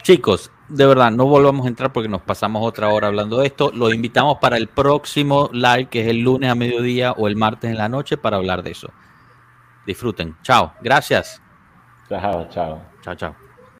Chicos, de verdad, no volvamos a entrar porque nos pasamos otra hora hablando de esto. Los invitamos para el próximo live, que es el lunes a mediodía o el martes en la noche, para hablar de eso. Disfruten. Chao. Gracias. Chao, chao. Chao, chao.